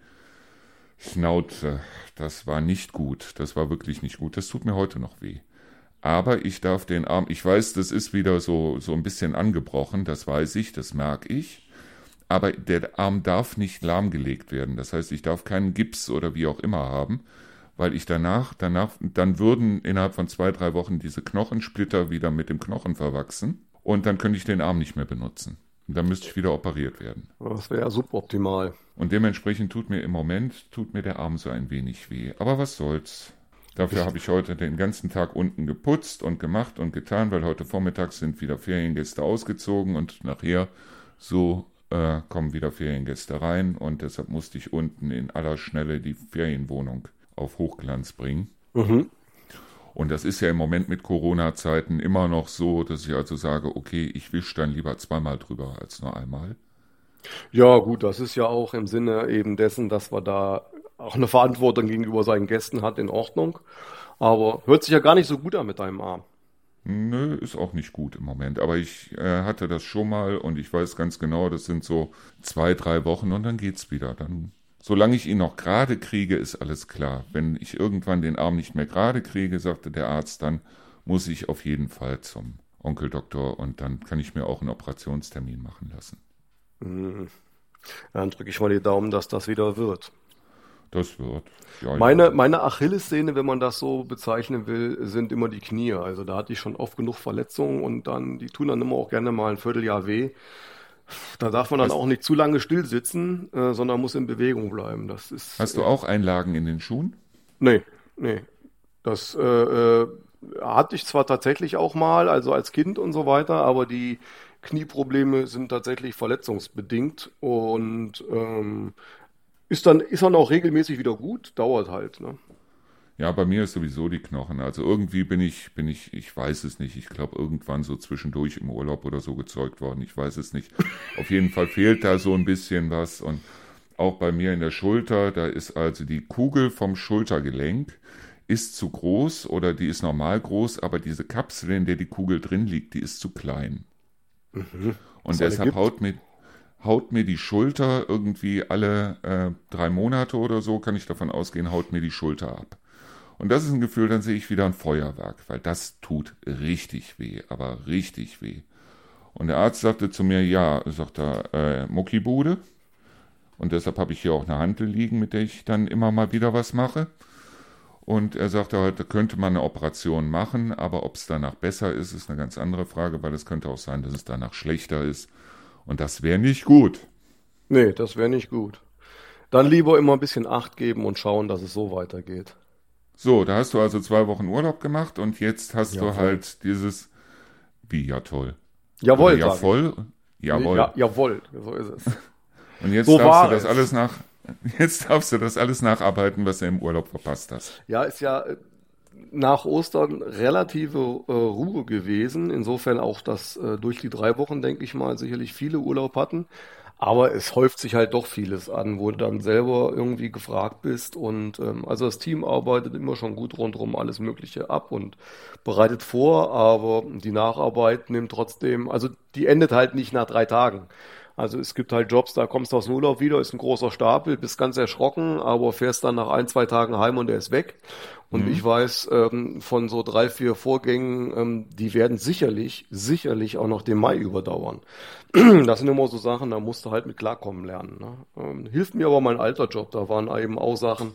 Schnauze. Das war nicht gut. Das war wirklich nicht gut. Das tut mir heute noch weh. Aber ich darf den Arm, ich weiß, das ist wieder so, so ein bisschen angebrochen, das weiß ich, das merke ich. Aber der Arm darf nicht lahmgelegt werden. Das heißt, ich darf keinen Gips oder wie auch immer haben, weil ich danach, danach, dann würden innerhalb von zwei, drei Wochen diese Knochensplitter wieder mit dem Knochen verwachsen und dann könnte ich den Arm nicht mehr benutzen. Und dann müsste ich wieder operiert werden. Das wäre ja suboptimal. Und dementsprechend tut mir im Moment, tut mir der Arm so ein wenig weh. Aber was soll's. Dafür habe ich heute den ganzen Tag unten geputzt und gemacht und getan, weil heute Vormittag sind wieder Feriengäste ausgezogen und nachher so äh, kommen wieder Feriengäste rein und deshalb musste ich unten in aller Schnelle die Ferienwohnung auf Hochglanz bringen. Mhm. Und das ist ja im Moment mit Corona-Zeiten immer noch so, dass ich also sage, okay, ich wische dann lieber zweimal drüber als nur einmal. Ja, gut, das ist ja auch im Sinne eben dessen, dass man da auch eine Verantwortung gegenüber seinen Gästen hat, in Ordnung. Aber hört sich ja gar nicht so gut an mit deinem Arm. Nö, ist auch nicht gut im Moment. Aber ich äh, hatte das schon mal und ich weiß ganz genau, das sind so zwei, drei Wochen und dann geht's wieder. Dann, solange ich ihn noch gerade kriege, ist alles klar. Wenn ich irgendwann den Arm nicht mehr gerade kriege, sagte der Arzt, dann muss ich auf jeden Fall zum Onkeldoktor und dann kann ich mir auch einen Operationstermin machen lassen. Mhm. Dann drücke ich mal die Daumen, dass das wieder wird. Das wird. Ja, meine, ja. meine Achillessehne, wenn man das so bezeichnen will, sind immer die Knie. Also da hatte ich schon oft genug Verletzungen und dann, die tun dann immer auch gerne mal ein Vierteljahr weh. Da darf man dann hast, auch nicht zu lange still sitzen, äh, sondern muss in Bewegung bleiben. Das ist, hast du auch Einlagen in den Schuhen? Nee, nee. Das äh, äh, hatte ich zwar tatsächlich auch mal, also als Kind und so weiter, aber die Knieprobleme sind tatsächlich verletzungsbedingt und ähm, ist dann, ist dann auch regelmäßig wieder gut, dauert halt, ne? Ja, bei mir ist sowieso die Knochen. Also irgendwie bin ich, bin ich, ich weiß es nicht. Ich glaube, irgendwann so zwischendurch im Urlaub oder so gezeugt worden. Ich weiß es nicht. Auf jeden Fall fehlt da so ein bisschen was. Und auch bei mir in der Schulter, da ist also die Kugel vom Schultergelenk ist zu groß oder die ist normal groß, aber diese Kapsel, in der die Kugel drin liegt, die ist zu klein. Mhm. Und deshalb haut mir, haut mir die Schulter irgendwie alle äh, drei Monate oder so, kann ich davon ausgehen, haut mir die Schulter ab. Und das ist ein Gefühl, dann sehe ich wieder ein Feuerwerk, weil das tut richtig weh, aber richtig weh. Und der Arzt sagte zu mir, ja, sagt er, äh, Muckibude. Und deshalb habe ich hier auch eine Hantel liegen, mit der ich dann immer mal wieder was mache. Und er sagte heute, könnte man eine Operation machen, aber ob es danach besser ist, ist eine ganz andere Frage, weil es könnte auch sein, dass es danach schlechter ist. Und das wäre nicht gut. Nee, das wäre nicht gut. Dann lieber immer ein bisschen Acht geben und schauen, dass es so weitergeht. So, da hast du also zwei Wochen Urlaub gemacht und jetzt hast ja, du halt dieses, wie ja toll. Jawohl. Ja voll. Jawohl. Ja, jawohl, so ist es. Und jetzt so darfst du das es. alles nach, jetzt darfst du das alles nacharbeiten, was du im Urlaub verpasst hast. Ja, ist ja äh, nach Ostern relative äh, Ruhe gewesen. Insofern auch, dass äh, durch die drei Wochen, denke ich mal, sicherlich viele Urlaub hatten. Aber es häuft sich halt doch vieles an, wo du dann selber irgendwie gefragt bist. Und ähm, also das Team arbeitet immer schon gut rundherum alles Mögliche ab und bereitet vor, aber die Nacharbeit nimmt trotzdem, also die endet halt nicht nach drei Tagen. Also es gibt halt Jobs, da kommst du aus dem Urlaub wieder, ist ein großer Stapel, bist ganz erschrocken, aber fährst dann nach ein, zwei Tagen heim und der ist weg. Und mhm. ich weiß ähm, von so drei, vier Vorgängen, ähm, die werden sicherlich, sicherlich auch noch den Mai überdauern. das sind immer so Sachen, da musst du halt mit klarkommen lernen. Ne? Ähm, hilft mir aber mein alter Job, da waren eben auch Sachen,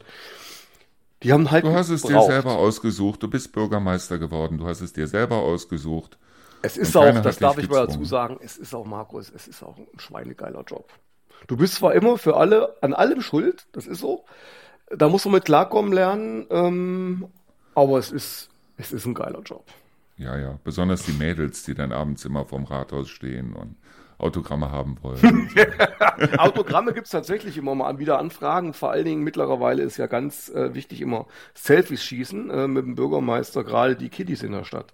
die haben halt. Du hast es dir selber ausgesucht, du bist Bürgermeister geworden, du hast es dir selber ausgesucht. Es ist auch, das darf ich mal dazu sagen, es ist auch, Markus, es ist auch ein schweinegeiler Job. Du bist zwar immer für alle, an allem schuld, das ist so. Da musst du mit klarkommen lernen, ähm, aber es ist, es ist ein geiler Job. Ja, ja, besonders die Mädels, die dann abends immer vorm Rathaus stehen und Autogramme haben wollen. Autogramme gibt es tatsächlich immer mal wieder Anfragen. Vor allen Dingen mittlerweile ist ja ganz äh, wichtig immer Selfies schießen äh, mit dem Bürgermeister, gerade die Kiddies in der Stadt.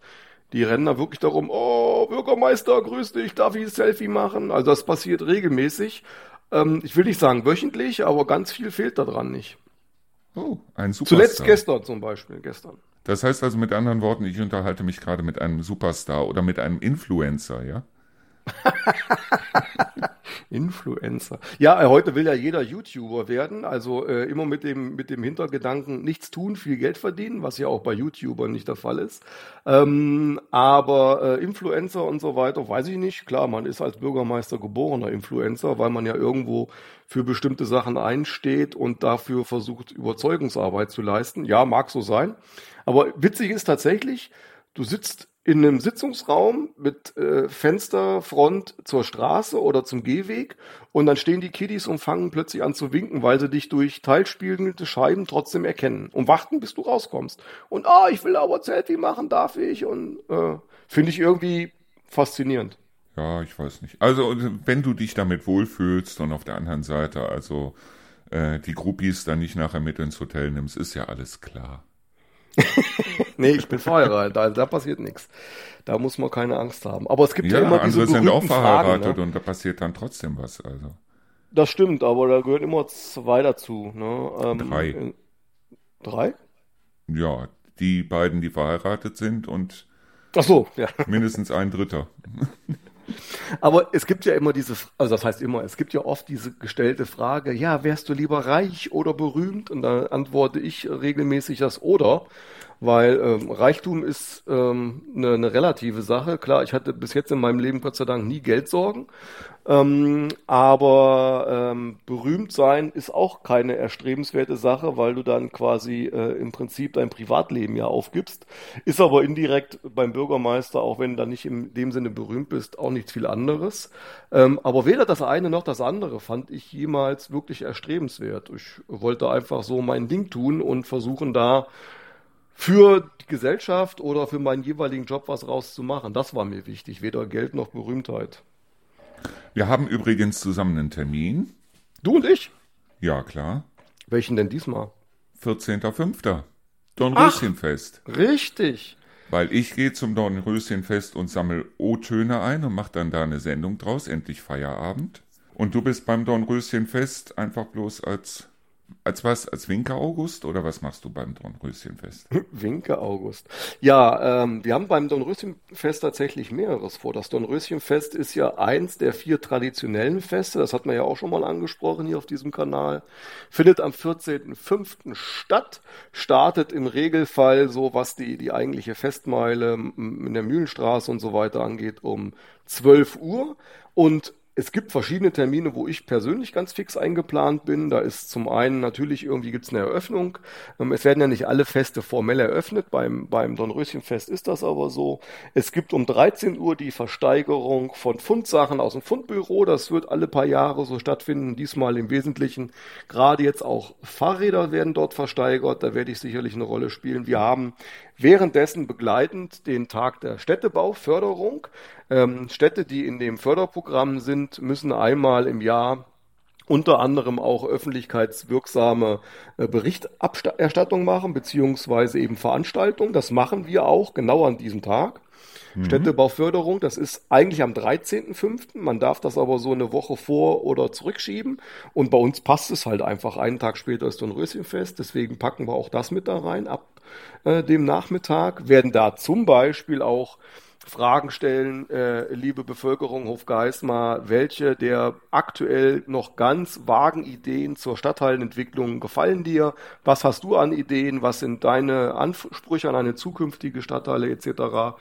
Die rennen da wirklich darum, oh, Bürgermeister, grüß dich, darf ich ein Selfie machen? Also das passiert regelmäßig. Ähm, ich will nicht sagen wöchentlich, aber ganz viel fehlt da dran nicht. Oh, ein Superstar. Zuletzt gestern zum Beispiel, gestern. Das heißt also mit anderen Worten, ich unterhalte mich gerade mit einem Superstar oder mit einem Influencer, ja? Influencer. Ja, äh, heute will ja jeder YouTuber werden, also äh, immer mit dem, mit dem Hintergedanken, nichts tun, viel Geld verdienen, was ja auch bei YouTubern nicht der Fall ist. Ähm, aber äh, Influencer und so weiter, weiß ich nicht. Klar, man ist als Bürgermeister geborener Influencer, weil man ja irgendwo für bestimmte Sachen einsteht und dafür versucht, Überzeugungsarbeit zu leisten. Ja, mag so sein. Aber witzig ist tatsächlich, du sitzt in einem Sitzungsraum mit äh, Fensterfront zur Straße oder zum Gehweg und dann stehen die Kiddies und fangen plötzlich an zu winken, weil sie dich durch teilspielende Scheiben trotzdem erkennen und warten, bis du rauskommst. Und ah, ich will aber Selfie machen, darf ich? Und äh, finde ich irgendwie faszinierend. Ja, ich weiß nicht. Also wenn du dich damit wohlfühlst und auf der anderen Seite also äh, die Groupies dann nicht nachher mit ins Hotel nimmst, ist ja alles klar. nee, ich bin verheiratet, da, da passiert nichts. Da muss man keine Angst haben. Aber es gibt ja, ja immer diese andere sind auch verheiratet Fragen, ne? und da passiert dann trotzdem was. Also. Das stimmt, aber da gehören immer zwei dazu. Ne? Ähm, drei. Drei? Ja, die beiden, die verheiratet sind und Ach so, ja. Mindestens ein Dritter. Aber es gibt ja immer diese, also das heißt immer, es gibt ja oft diese gestellte Frage, ja, wärst du lieber reich oder berühmt? Und da antworte ich regelmäßig das oder weil ähm, Reichtum ist ähm, eine, eine relative Sache. Klar, ich hatte bis jetzt in meinem Leben Gott sei Dank nie Geldsorgen, ähm, aber ähm, berühmt sein ist auch keine erstrebenswerte Sache, weil du dann quasi äh, im Prinzip dein Privatleben ja aufgibst. Ist aber indirekt beim Bürgermeister, auch wenn du da nicht in dem Sinne berühmt bist, auch nichts viel anderes. Ähm, aber weder das eine noch das andere fand ich jemals wirklich erstrebenswert. Ich wollte einfach so mein Ding tun und versuchen da für die Gesellschaft oder für meinen jeweiligen Job was rauszumachen. Das war mir wichtig, weder Geld noch Berühmtheit. Wir haben übrigens zusammen einen Termin. Du und ich? Ja, klar. Welchen denn diesmal? 14.05. Dornröschenfest. Richtig. Weil ich gehe zum Dornröschenfest und sammle O-Töne ein und mache dann da eine Sendung draus, endlich Feierabend. Und du bist beim Dornröschenfest einfach bloß als als was? Als Winker August oder was machst du beim Dornröschenfest? Winker August. Ja, ähm, wir haben beim Dornröschenfest tatsächlich mehreres vor. Das Dornröschenfest ist ja eins der vier traditionellen Feste. Das hat man ja auch schon mal angesprochen hier auf diesem Kanal. Findet am 14.05. statt. Startet im Regelfall so, was die, die eigentliche Festmeile in der Mühlenstraße und so weiter angeht, um 12 Uhr. Und es gibt verschiedene Termine, wo ich persönlich ganz fix eingeplant bin. Da ist zum einen natürlich irgendwie gibt es eine Eröffnung. Ähm, es werden ja nicht alle Feste formell eröffnet. Beim, beim Dornröschenfest ist das aber so. Es gibt um 13 Uhr die Versteigerung von Fundsachen aus dem Fundbüro. Das wird alle paar Jahre so stattfinden. Diesmal im Wesentlichen gerade jetzt auch Fahrräder werden dort versteigert. Da werde ich sicherlich eine Rolle spielen. Wir haben währenddessen begleitend den Tag der Städtebauförderung. Ähm, Städte, die in dem Förderprogramm sind, müssen einmal im Jahr unter anderem auch öffentlichkeitswirksame äh, Berichterstattung machen, beziehungsweise eben Veranstaltungen. Das machen wir auch genau an diesem Tag. Mhm. Städtebauförderung, das ist eigentlich am 13.05. Man darf das aber so eine Woche vor- oder zurückschieben. Und bei uns passt es halt einfach. Einen Tag später ist ein Röschenfest. Deswegen packen wir auch das mit da rein ab äh, dem Nachmittag. Werden da zum Beispiel auch Fragen stellen, äh, liebe Bevölkerung Hofgeismar, welche der aktuell noch ganz vagen Ideen zur Stadtteilentwicklung gefallen dir? Was hast du an Ideen? Was sind deine Ansprüche an eine zukünftige Stadtteile etc.?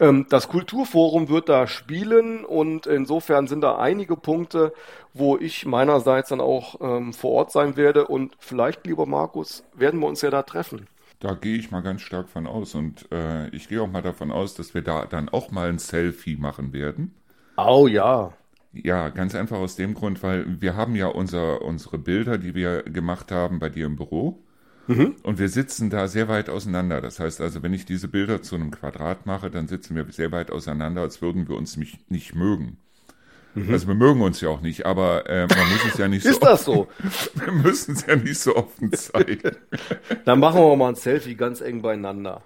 Ähm, das Kulturforum wird da spielen und insofern sind da einige Punkte, wo ich meinerseits dann auch ähm, vor Ort sein werde und vielleicht, lieber Markus, werden wir uns ja da treffen. Da gehe ich mal ganz stark von aus und äh, ich gehe auch mal davon aus, dass wir da dann auch mal ein Selfie machen werden. Oh ja. Ja, ganz einfach aus dem Grund, weil wir haben ja unser, unsere Bilder, die wir gemacht haben bei dir im Büro. Mhm. Und wir sitzen da sehr weit auseinander. Das heißt also, wenn ich diese Bilder zu einem Quadrat mache, dann sitzen wir sehr weit auseinander, als würden wir uns nicht, nicht mögen. Mhm. Also wir mögen uns ja auch nicht, aber äh, man muss es ja nicht so. Ist das so? wir müssen es ja nicht so offen zeigen. Dann machen wir mal ein Selfie ganz eng beieinander.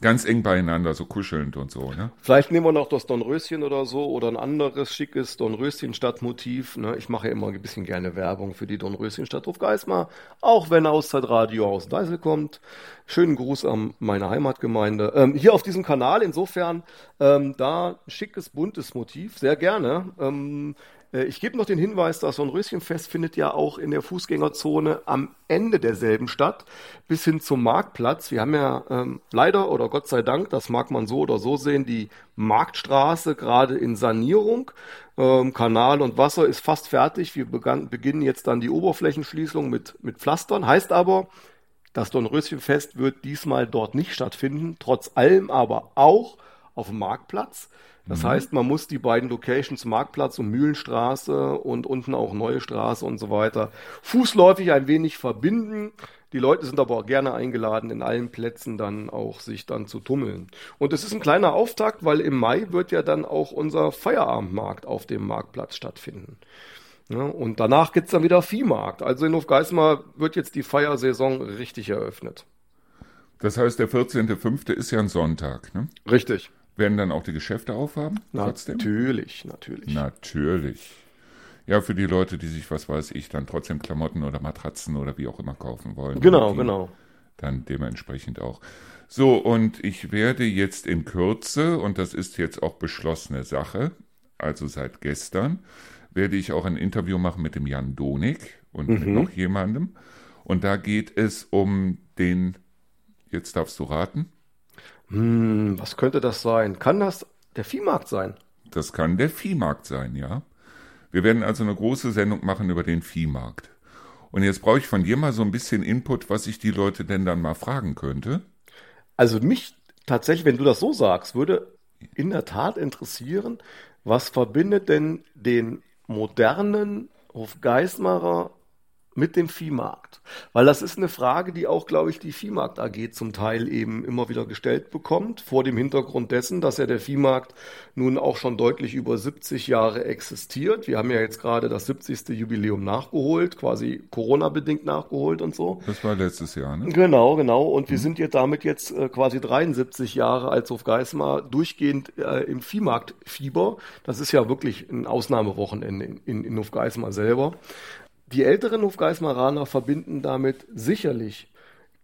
Ganz eng beieinander, so kuschelnd und so, ne? Vielleicht nehmen wir noch das Dornröschen oder so oder ein anderes schickes Dornröschen-Stadtmotiv. Ne? Ich mache immer ein bisschen gerne Werbung für die Dornröschen-Stadtruf Geismar, auch wenn Auszeitradio aus Deisel kommt. Schönen Gruß an meine Heimatgemeinde. Ähm, hier auf diesem Kanal insofern ähm, da schickes, buntes Motiv, sehr gerne. Ähm, äh, ich gebe noch den Hinweis, ein Röschenfest findet ja auch in der Fußgängerzone am Ende derselben statt, bis hin zum Marktplatz. Wir haben ja ähm, leider oder Gott sei Dank, das mag man so oder so sehen, die Marktstraße gerade in Sanierung. Ähm, Kanal und Wasser ist fast fertig. Wir begann, beginnen jetzt dann die Oberflächenschließung mit, mit Pflastern. Heißt aber, das Dornröschenfest wird diesmal dort nicht stattfinden, trotz allem aber auch auf dem Marktplatz. Das mhm. heißt, man muss die beiden Locations Marktplatz und Mühlenstraße und unten auch Neue Straße und so weiter fußläufig ein wenig verbinden. Die Leute sind aber auch gerne eingeladen, in allen Plätzen dann auch sich dann zu tummeln. Und es ist ein kleiner Auftakt, weil im Mai wird ja dann auch unser Feierabendmarkt auf dem Marktplatz stattfinden. Ja, und danach gibt's dann wieder Viehmarkt. Also in Hofgeismar wird jetzt die Feiersaison richtig eröffnet. Das heißt, der 14.05. ist ja ein Sonntag, ne? Richtig. Werden dann auch die Geschäfte aufhaben? Trotzdem? Natürlich, natürlich. Natürlich. Ja, für die Leute, die sich, was weiß ich, dann trotzdem Klamotten oder Matratzen oder wie auch immer kaufen wollen. Genau, genau. dann dementsprechend auch. So, und ich werde jetzt in Kürze, und das ist jetzt auch beschlossene Sache, also seit gestern, werde ich auch ein Interview machen mit dem Jan Donig und mhm. mit noch jemandem. Und da geht es um den, jetzt darfst du raten. Hm, was könnte das sein? Kann das der Viehmarkt sein? Das kann der Viehmarkt sein, ja. Wir werden also eine große Sendung machen über den Viehmarkt. Und jetzt brauche ich von dir mal so ein bisschen Input, was ich die Leute denn dann mal fragen könnte. Also mich tatsächlich, wenn du das so sagst, würde in der Tat interessieren, was verbindet denn den modernen Hofgeismarer mit dem Viehmarkt? Weil das ist eine Frage, die auch, glaube ich, die Viehmarkt AG zum Teil eben immer wieder gestellt bekommt, vor dem Hintergrund dessen, dass ja der Viehmarkt nun auch schon deutlich über 70 Jahre existiert. Wir haben ja jetzt gerade das 70. Jubiläum nachgeholt, quasi Corona-bedingt nachgeholt und so. Das war letztes Jahr, ne? Genau, genau. Und mhm. wir sind jetzt damit jetzt äh, quasi 73 Jahre als Hofgeismar durchgehend äh, im Viehmarktfieber. Das ist ja wirklich ein Ausnahmewochenende in, in, in Hofgeismar selber. Die älteren Hofgeismaraner verbinden damit sicherlich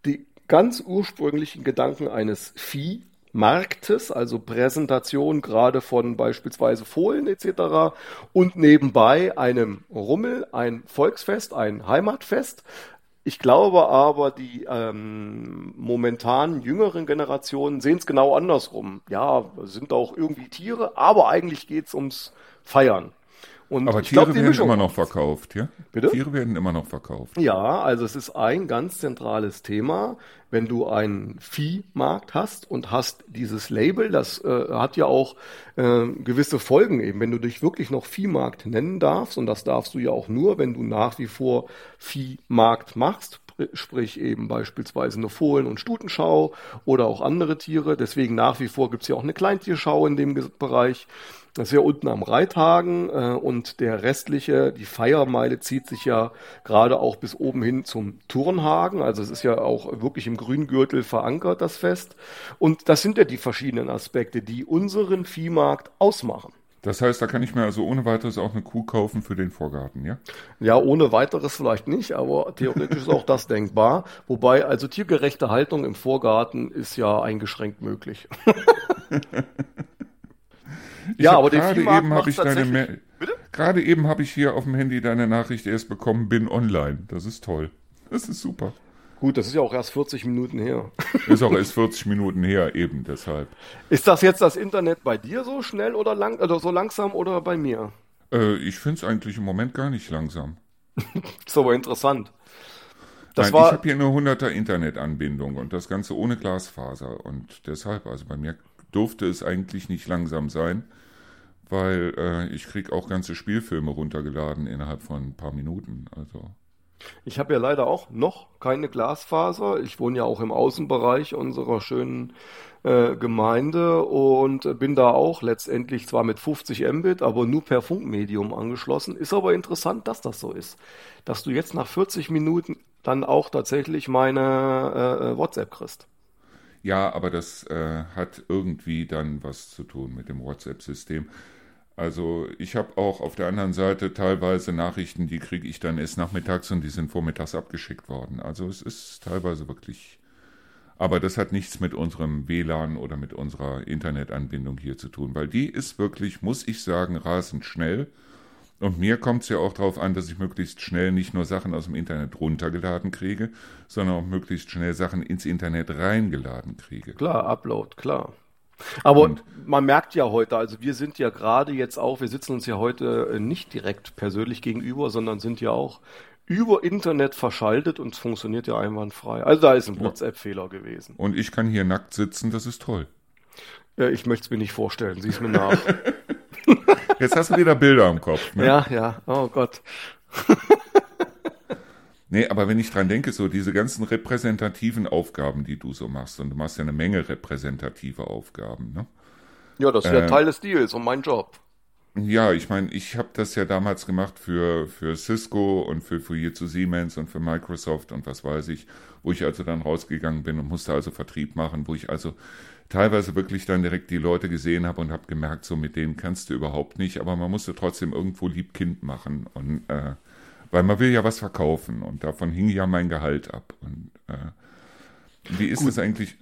die ganz ursprünglichen Gedanken eines Viehmarktes, also Präsentation gerade von beispielsweise Fohlen etc. und nebenbei einem Rummel, ein Volksfest, ein Heimatfest. Ich glaube aber, die ähm, momentan jüngeren Generationen sehen es genau andersrum. Ja, sind auch irgendwie Tiere, aber eigentlich geht es ums Feiern. Und Aber Tiere glaub, werden Mischung immer noch verkauft, ja? Bitte? Tiere werden immer noch verkauft. Ja, also es ist ein ganz zentrales Thema. Wenn du einen Viehmarkt hast und hast dieses Label, das äh, hat ja auch äh, gewisse Folgen eben. Wenn du dich wirklich noch Viehmarkt nennen darfst, und das darfst du ja auch nur, wenn du nach wie vor Viehmarkt machst, sprich eben beispielsweise eine Fohlen- und Stutenschau oder auch andere Tiere. Deswegen nach wie vor gibt es ja auch eine Kleintierschau in dem Bereich. Das ist ja unten am Reithagen äh, und der restliche, die Feiermeile zieht sich ja gerade auch bis oben hin zum Turnhagen. Also es ist ja auch wirklich im Grüngürtel verankert, das Fest. Und das sind ja die verschiedenen Aspekte, die unseren Viehmarkt ausmachen. Das heißt, da kann ich mir also ohne weiteres auch eine Kuh kaufen für den Vorgarten, ja? Ja, ohne weiteres vielleicht nicht, aber theoretisch ist auch das denkbar. Wobei also tiergerechte Haltung im Vorgarten ist ja eingeschränkt möglich. ja, aber gerade eben habe ich deine Gerade eben habe ich hier auf dem Handy deine Nachricht erst bekommen, bin online. Das ist toll. Das ist super. Gut, das ist ja auch erst 40 Minuten her. Ist auch erst 40 Minuten her, eben deshalb. Ist das jetzt das Internet bei dir so schnell oder lang oder so langsam oder bei mir? Äh, ich finde es eigentlich im Moment gar nicht langsam. ist aber interessant. Das Nein, war, ich habe hier eine 100er Internetanbindung und das Ganze ohne Glasfaser. Und deshalb, also bei mir durfte es eigentlich nicht langsam sein, weil äh, ich kriege auch ganze Spielfilme runtergeladen innerhalb von ein paar Minuten. Also ich habe ja leider auch noch keine Glasfaser. Ich wohne ja auch im Außenbereich unserer schönen äh, Gemeinde und bin da auch letztendlich zwar mit 50 Mbit, aber nur per Funkmedium angeschlossen. Ist aber interessant, dass das so ist. Dass du jetzt nach 40 Minuten dann auch tatsächlich meine äh, WhatsApp kriegst. Ja, aber das äh, hat irgendwie dann was zu tun mit dem WhatsApp-System. Also ich habe auch auf der anderen Seite teilweise Nachrichten, die kriege ich dann erst nachmittags und die sind vormittags abgeschickt worden. Also es ist teilweise wirklich. Aber das hat nichts mit unserem WLAN oder mit unserer Internetanbindung hier zu tun, weil die ist wirklich, muss ich sagen, rasend schnell. Und mir kommt es ja auch darauf an, dass ich möglichst schnell nicht nur Sachen aus dem Internet runtergeladen kriege, sondern auch möglichst schnell Sachen ins Internet reingeladen kriege. Klar, Upload, klar. Aber und man merkt ja heute, also wir sind ja gerade jetzt auch, wir sitzen uns ja heute äh, nicht direkt persönlich gegenüber, sondern sind ja auch über Internet verschaltet und es funktioniert ja einwandfrei. Also da ist ein WhatsApp-Fehler gewesen. Und ich kann hier nackt sitzen, das ist toll. Ja, ich möchte es mir nicht vorstellen, sieh es mir nach. Jetzt hast du wieder Bilder im Kopf. Ne? Ja, ja, oh Gott. Nee, aber wenn ich dran denke, so diese ganzen repräsentativen Aufgaben, die du so machst, und du machst ja eine Menge repräsentative Aufgaben, ne? Ja, das ist ja äh, Teil des Deals und mein Job. Ja, ich meine, ich habe das ja damals gemacht für, für Cisco und für, zu Siemens und für Microsoft und was weiß ich, wo ich also dann rausgegangen bin und musste also Vertrieb machen, wo ich also teilweise wirklich dann direkt die Leute gesehen habe und habe gemerkt, so mit denen kannst du überhaupt nicht, aber man musste trotzdem irgendwo Liebkind machen und äh, weil man will ja was verkaufen und davon hing ja mein Gehalt ab. Und, äh, Wie ist es eigentlich?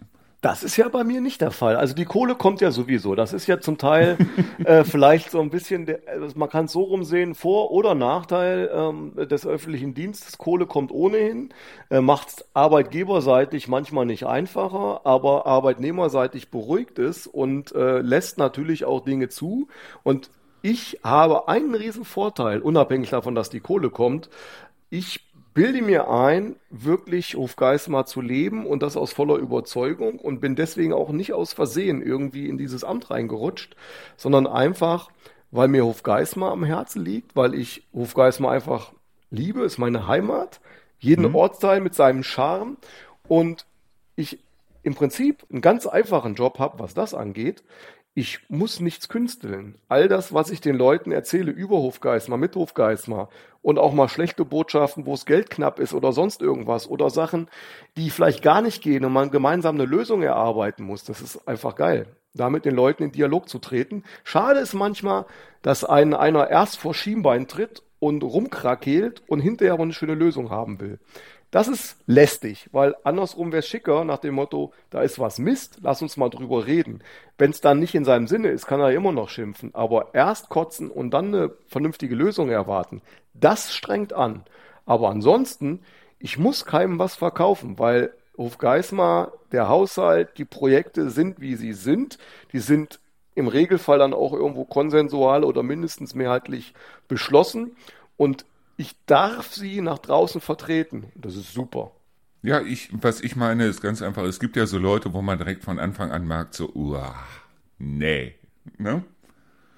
Das ist ja bei mir nicht der Fall. Also die Kohle kommt ja sowieso. Das ist ja zum Teil äh, vielleicht so ein bisschen, der, also man kann es so rumsehen, Vor- oder Nachteil ähm, des öffentlichen Dienstes. Kohle kommt ohnehin, äh, macht es arbeitgeberseitig manchmal nicht einfacher, aber arbeitnehmerseitig beruhigt es und äh, lässt natürlich auch Dinge zu. Und ich habe einen riesen Vorteil, unabhängig davon, dass die Kohle kommt. Ich bilde mir ein, wirklich Hofgeismar zu leben und das aus voller Überzeugung und bin deswegen auch nicht aus Versehen irgendwie in dieses Amt reingerutscht, sondern einfach, weil mir Hofgeismar am Herzen liegt, weil ich Hofgeismar einfach liebe, ist meine Heimat, jeden mhm. Ortsteil mit seinem Charme und ich im Prinzip einen ganz einfachen Job habe, was das angeht. Ich muss nichts künsteln. All das, was ich den Leuten erzähle über Hofgeismar, mit Hofgeismar und auch mal schlechte Botschaften, wo es Geld knapp ist oder sonst irgendwas oder Sachen, die vielleicht gar nicht gehen und man gemeinsam eine Lösung erarbeiten muss. Das ist einfach geil, da mit den Leuten in Dialog zu treten. Schade ist manchmal, dass ein, einer erst vor Schienbein tritt und rumkrakeelt und hinterher aber eine schöne Lösung haben will. Das ist lästig, weil andersrum wäre es schicker nach dem Motto, da ist was Mist, lass uns mal drüber reden. Wenn es dann nicht in seinem Sinne ist, kann er immer noch schimpfen. Aber erst kotzen und dann eine vernünftige Lösung erwarten, das strengt an. Aber ansonsten, ich muss keinem was verkaufen, weil Hofgeismar, der Haushalt, die Projekte sind, wie sie sind. Die sind im Regelfall dann auch irgendwo konsensual oder mindestens mehrheitlich beschlossen. Und ich darf sie nach draußen vertreten. Das ist super. Ja, ich, was ich meine, ist ganz einfach, es gibt ja so Leute, wo man direkt von Anfang an merkt, so, uah, nee, ne?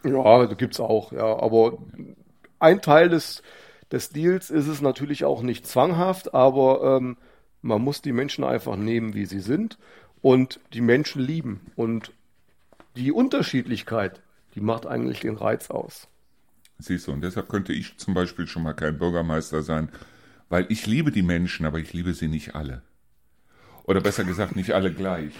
Ja, gibt's auch, ja, aber ein Teil des, des Deals ist es natürlich auch nicht zwanghaft, aber ähm, man muss die Menschen einfach nehmen, wie sie sind und die Menschen lieben. Und die Unterschiedlichkeit, die macht eigentlich den Reiz aus. Siehst du, und deshalb könnte ich zum Beispiel schon mal kein Bürgermeister sein, weil ich liebe die Menschen, aber ich liebe sie nicht alle. Oder besser gesagt, nicht alle gleich.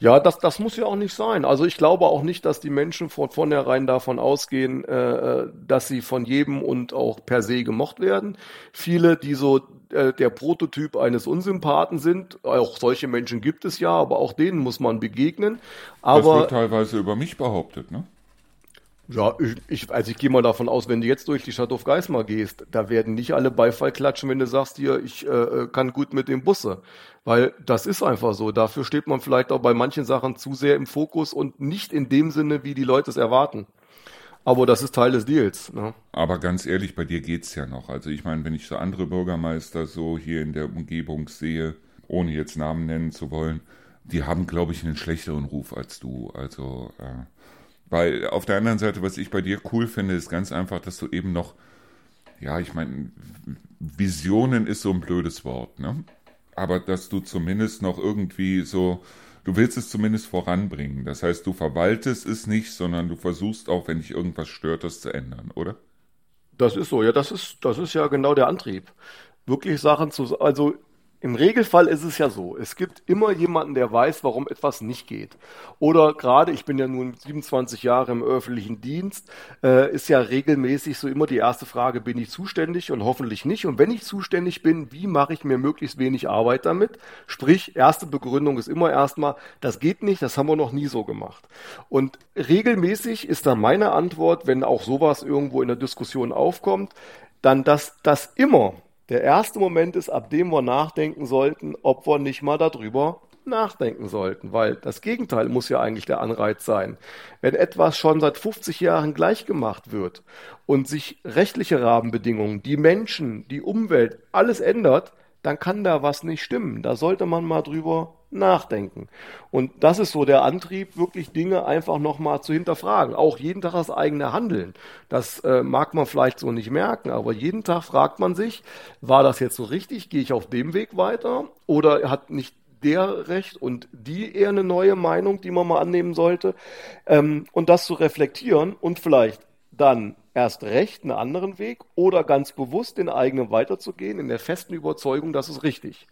Ja, das, das muss ja auch nicht sein. Also ich glaube auch nicht, dass die Menschen von vornherein davon ausgehen, äh, äh, dass sie von jedem und auch per se gemocht werden. Viele, die so äh, der Prototyp eines Unsympathen sind, auch solche Menschen gibt es ja, aber auch denen muss man begegnen. Aber das wird teilweise über mich behauptet, ne? Ja, ich, ich, also ich gehe mal davon aus, wenn du jetzt durch die Stadt auf Geismar gehst, da werden nicht alle Beifall klatschen, wenn du sagst hier, ich äh, äh, kann gut mit dem Busse. Weil das ist einfach so. Dafür steht man vielleicht auch bei manchen Sachen zu sehr im Fokus und nicht in dem Sinne, wie die Leute es erwarten. Aber das ist Teil des Deals. Ne? Aber ganz ehrlich, bei dir geht's ja noch. Also ich meine, wenn ich so andere Bürgermeister so hier in der Umgebung sehe, ohne jetzt Namen nennen zu wollen, die haben, glaube ich, einen schlechteren Ruf als du. Also äh, weil auf der anderen Seite, was ich bei dir cool finde, ist ganz einfach, dass du eben noch, ja, ich meine, Visionen ist so ein blödes Wort, ne? Aber dass du zumindest noch irgendwie so, du willst es zumindest voranbringen. Das heißt, du verwaltest es nicht, sondern du versuchst auch, wenn dich irgendwas stört, das zu ändern, oder? Das ist so, ja, das ist, das ist ja genau der Antrieb. Wirklich Sachen zu, also im Regelfall ist es ja so, es gibt immer jemanden, der weiß, warum etwas nicht geht. Oder gerade, ich bin ja nun 27 Jahre im öffentlichen Dienst, äh, ist ja regelmäßig so immer die erste Frage, bin ich zuständig und hoffentlich nicht. Und wenn ich zuständig bin, wie mache ich mir möglichst wenig Arbeit damit? Sprich, erste Begründung ist immer erstmal, das geht nicht, das haben wir noch nie so gemacht. Und regelmäßig ist dann meine Antwort, wenn auch sowas irgendwo in der Diskussion aufkommt, dann, dass das immer der erste Moment ist, ab dem wir nachdenken sollten, ob wir nicht mal darüber nachdenken sollten, weil das Gegenteil muss ja eigentlich der Anreiz sein. Wenn etwas schon seit 50 Jahren gleich gemacht wird und sich rechtliche Rahmenbedingungen, die Menschen, die Umwelt, alles ändert, dann kann da was nicht stimmen. Da sollte man mal drüber nachdenken. Und das ist so der Antrieb, wirklich Dinge einfach nochmal zu hinterfragen. Auch jeden Tag das eigene Handeln. Das äh, mag man vielleicht so nicht merken, aber jeden Tag fragt man sich, war das jetzt so richtig? Gehe ich auf dem Weg weiter? Oder hat nicht der recht und die eher eine neue Meinung, die man mal annehmen sollte? Ähm, und das zu reflektieren und vielleicht dann erst recht einen anderen Weg oder ganz bewusst den eigenen weiterzugehen, in der festen Überzeugung, das ist richtig.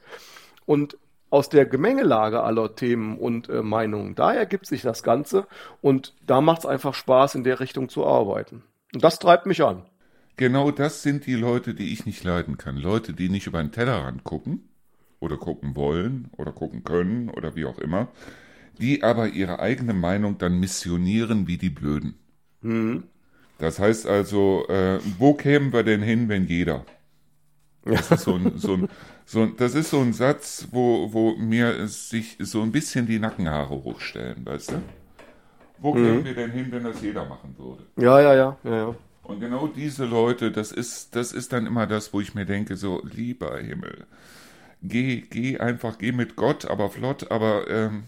Und aus der Gemengelage aller Themen und äh, Meinungen, da ergibt sich das Ganze und da macht es einfach Spaß, in der Richtung zu arbeiten. Und das treibt mich an. Genau das sind die Leute, die ich nicht leiden kann. Leute, die nicht über den Tellerrand gucken, oder gucken wollen oder gucken können oder wie auch immer, die aber ihre eigene Meinung dann missionieren wie die Blöden. Mhm. Das heißt also, äh, wo kämen wir denn hin, wenn jeder? Das ist so ein, so ein, so ein, das ist so ein Satz, wo, wo mir sich so ein bisschen die Nackenhaare hochstellen, weißt du? Wo mhm. kämen wir denn hin, wenn das jeder machen würde? Ja, ja, ja, ja, ja. Und genau diese Leute, das ist, das ist dann immer das, wo ich mir denke, so, lieber Himmel, geh, geh einfach, geh mit Gott, aber flott, aber ähm,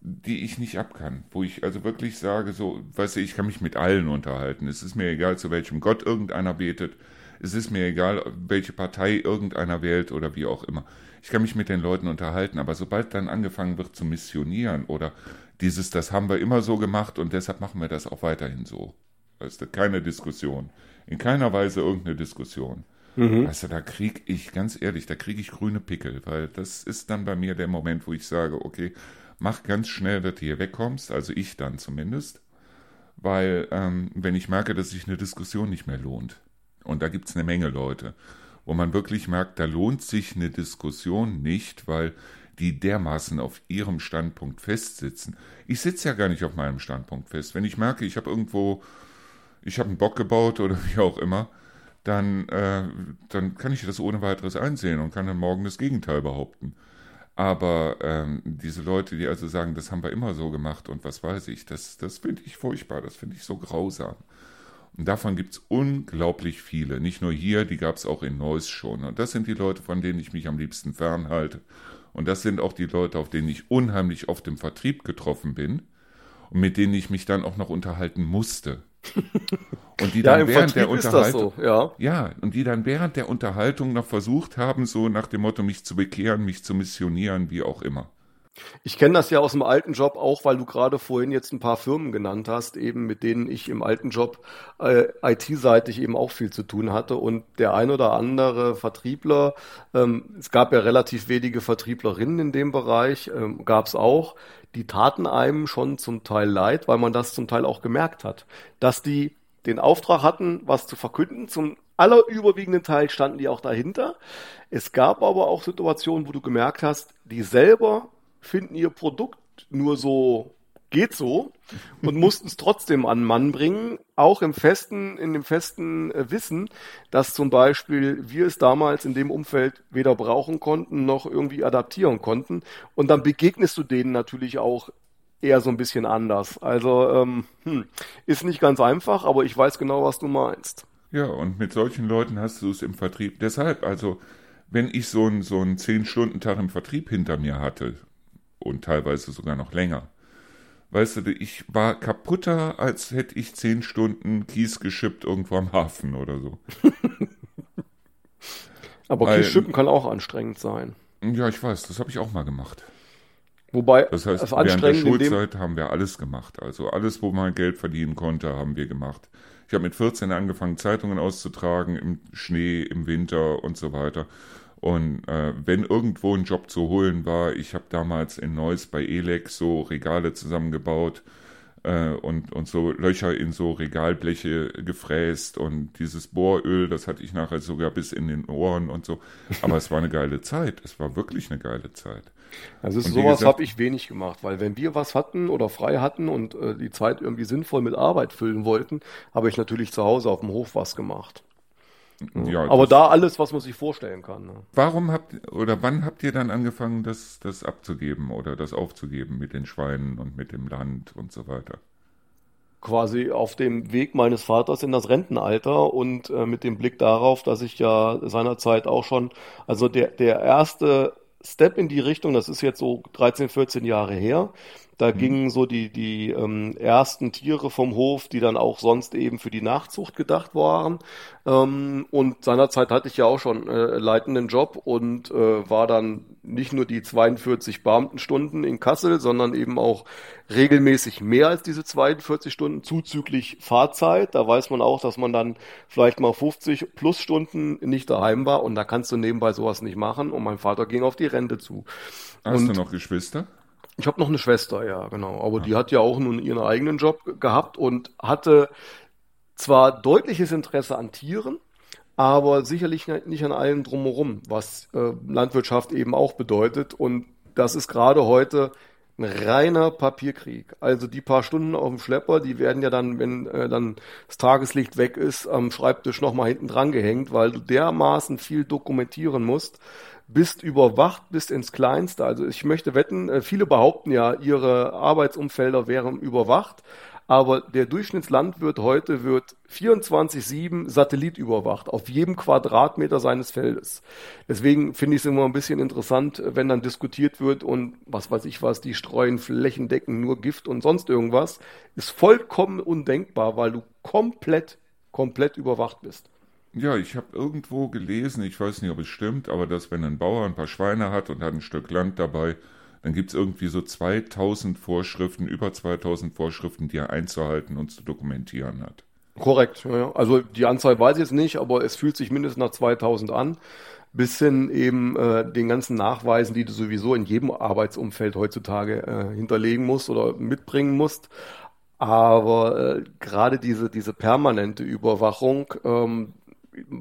die ich nicht ab kann, wo ich also wirklich sage, so, weißt du, ich kann mich mit allen unterhalten. Es ist mir egal, zu welchem Gott irgendeiner betet. Es ist mir egal, welche Partei irgendeiner wählt oder wie auch immer. Ich kann mich mit den Leuten unterhalten, aber sobald dann angefangen wird zu missionieren oder dieses, das haben wir immer so gemacht und deshalb machen wir das auch weiterhin so. Weißt du, keine Diskussion. In keiner Weise irgendeine Diskussion. Mhm. Also da kriege ich, ganz ehrlich, da kriege ich grüne Pickel, weil das ist dann bei mir der Moment, wo ich sage, okay, mach ganz schnell, dass du hier wegkommst, also ich dann zumindest, weil ähm, wenn ich merke, dass sich eine Diskussion nicht mehr lohnt, und da gibt es eine Menge Leute, wo man wirklich merkt, da lohnt sich eine Diskussion nicht, weil die dermaßen auf ihrem Standpunkt festsitzen. Ich sitze ja gar nicht auf meinem Standpunkt fest. Wenn ich merke, ich habe irgendwo, ich habe einen Bock gebaut oder wie auch immer, dann, äh, dann kann ich das ohne weiteres einsehen und kann dann morgen das Gegenteil behaupten. Aber ähm, diese Leute, die also sagen, das haben wir immer so gemacht und was weiß ich, das, das finde ich furchtbar, das finde ich so grausam. Und davon gibt es unglaublich viele. Nicht nur hier, die gab es auch in Neuss schon. Und das sind die Leute, von denen ich mich am liebsten fernhalte. Und das sind auch die Leute, auf denen ich unheimlich oft im Vertrieb getroffen bin und mit denen ich mich dann auch noch unterhalten musste. Und die dann ja, während Vertrieb der Unterhaltung, so, ja. ja, und die dann während der Unterhaltung noch versucht haben, so nach dem Motto, mich zu bekehren, mich zu missionieren, wie auch immer. Ich kenne das ja aus dem alten Job auch, weil du gerade vorhin jetzt ein paar Firmen genannt hast, eben mit denen ich im alten Job äh, IT-seitig eben auch viel zu tun hatte. Und der ein oder andere Vertriebler, ähm, es gab ja relativ wenige Vertrieblerinnen in dem Bereich, ähm, gab es auch, die taten einem schon zum Teil leid, weil man das zum Teil auch gemerkt hat, dass die den Auftrag hatten, was zu verkünden. Zum allerüberwiegenden Teil standen die auch dahinter. Es gab aber auch Situationen, wo du gemerkt hast, die selber finden ihr Produkt nur so geht so und mussten es trotzdem an Mann bringen, auch im festen, in dem festen äh, Wissen, dass zum Beispiel wir es damals in dem Umfeld weder brauchen konnten noch irgendwie adaptieren konnten. Und dann begegnest du denen natürlich auch eher so ein bisschen anders. Also ähm, hm, ist nicht ganz einfach, aber ich weiß genau, was du meinst. Ja, und mit solchen Leuten hast du es im Vertrieb. Deshalb, also wenn ich so einen so einen 10-Stunden-Tag im Vertrieb hinter mir hatte, und teilweise sogar noch länger. Weißt du, ich war kaputter, als hätte ich zehn Stunden Kies geschippt irgendwo am Hafen oder so. Aber Weil, Kies schippen kann auch anstrengend sein. Ja, ich weiß, das habe ich auch mal gemacht. Wobei, das heißt, während der Schulzeit haben wir alles gemacht. Also alles, wo man Geld verdienen konnte, haben wir gemacht. Ich habe mit 14 angefangen, Zeitungen auszutragen, im Schnee, im Winter und so weiter. Und äh, wenn irgendwo ein Job zu holen war, ich habe damals in Neuss bei Elex so Regale zusammengebaut äh, und, und so Löcher in so Regalbleche gefräst und dieses Bohröl, das hatte ich nachher sogar bis in den Ohren und so. Aber es war eine geile Zeit. Es war wirklich eine geile Zeit. Also sowas habe ich wenig gemacht, weil wenn wir was hatten oder frei hatten und äh, die Zeit irgendwie sinnvoll mit Arbeit füllen wollten, habe ich natürlich zu Hause auf dem Hof was gemacht. Ja, aber da alles, was man sich vorstellen kann. Ne? Warum habt oder wann habt ihr dann angefangen, das, das abzugeben oder das aufzugeben mit den Schweinen und mit dem Land und so weiter? Quasi auf dem Weg meines Vaters in das Rentenalter und äh, mit dem Blick darauf, dass ich ja seinerzeit auch schon, also der, der erste Step in die Richtung, das ist jetzt so 13, 14 Jahre her, da mhm. gingen so die, die ähm, ersten Tiere vom Hof, die dann auch sonst eben für die Nachzucht gedacht waren. Ähm, und seinerzeit hatte ich ja auch schon äh, leitenden Job und äh, war dann nicht nur die 42 Beamtenstunden in Kassel, sondern eben auch regelmäßig mehr als diese 42 Stunden zuzüglich Fahrzeit. Da weiß man auch, dass man dann vielleicht mal 50 plus Stunden nicht daheim war und da kannst du nebenbei sowas nicht machen. Und mein Vater ging auf die Rente zu. Hast und du noch Geschwister? Ich habe noch eine Schwester, ja, genau. Aber ja. die hat ja auch nun ihren eigenen Job gehabt und hatte zwar deutliches Interesse an Tieren, aber sicherlich nicht an allem drumherum, was äh, Landwirtschaft eben auch bedeutet. Und das ist gerade heute ein reiner Papierkrieg. Also die paar Stunden auf dem Schlepper, die werden ja dann, wenn äh, dann das Tageslicht weg ist, am Schreibtisch nochmal hinten dran gehängt, weil du dermaßen viel dokumentieren musst, bist überwacht bis ins Kleinste. Also ich möchte wetten, äh, viele behaupten ja, ihre Arbeitsumfelder wären überwacht, aber der Durchschnittslandwirt heute wird 24-7 Satellit überwacht, auf jedem Quadratmeter seines Feldes. Deswegen finde ich es immer ein bisschen interessant, wenn dann diskutiert wird und was weiß ich was, die streuen flächendeckend nur Gift und sonst irgendwas, ist vollkommen undenkbar, weil du komplett, komplett überwacht bist. Ja, ich habe irgendwo gelesen, ich weiß nicht, ob es stimmt, aber dass wenn ein Bauer ein paar Schweine hat und hat ein Stück Land dabei, dann gibt es irgendwie so 2000 Vorschriften, über 2000 Vorschriften, die er einzuhalten und zu dokumentieren hat. Korrekt, ja. also die Anzahl weiß ich jetzt nicht, aber es fühlt sich mindestens nach 2000 an, bis hin eben äh, den ganzen Nachweisen, die du sowieso in jedem Arbeitsumfeld heutzutage äh, hinterlegen musst oder mitbringen musst. Aber äh, gerade diese, diese permanente Überwachung, ähm,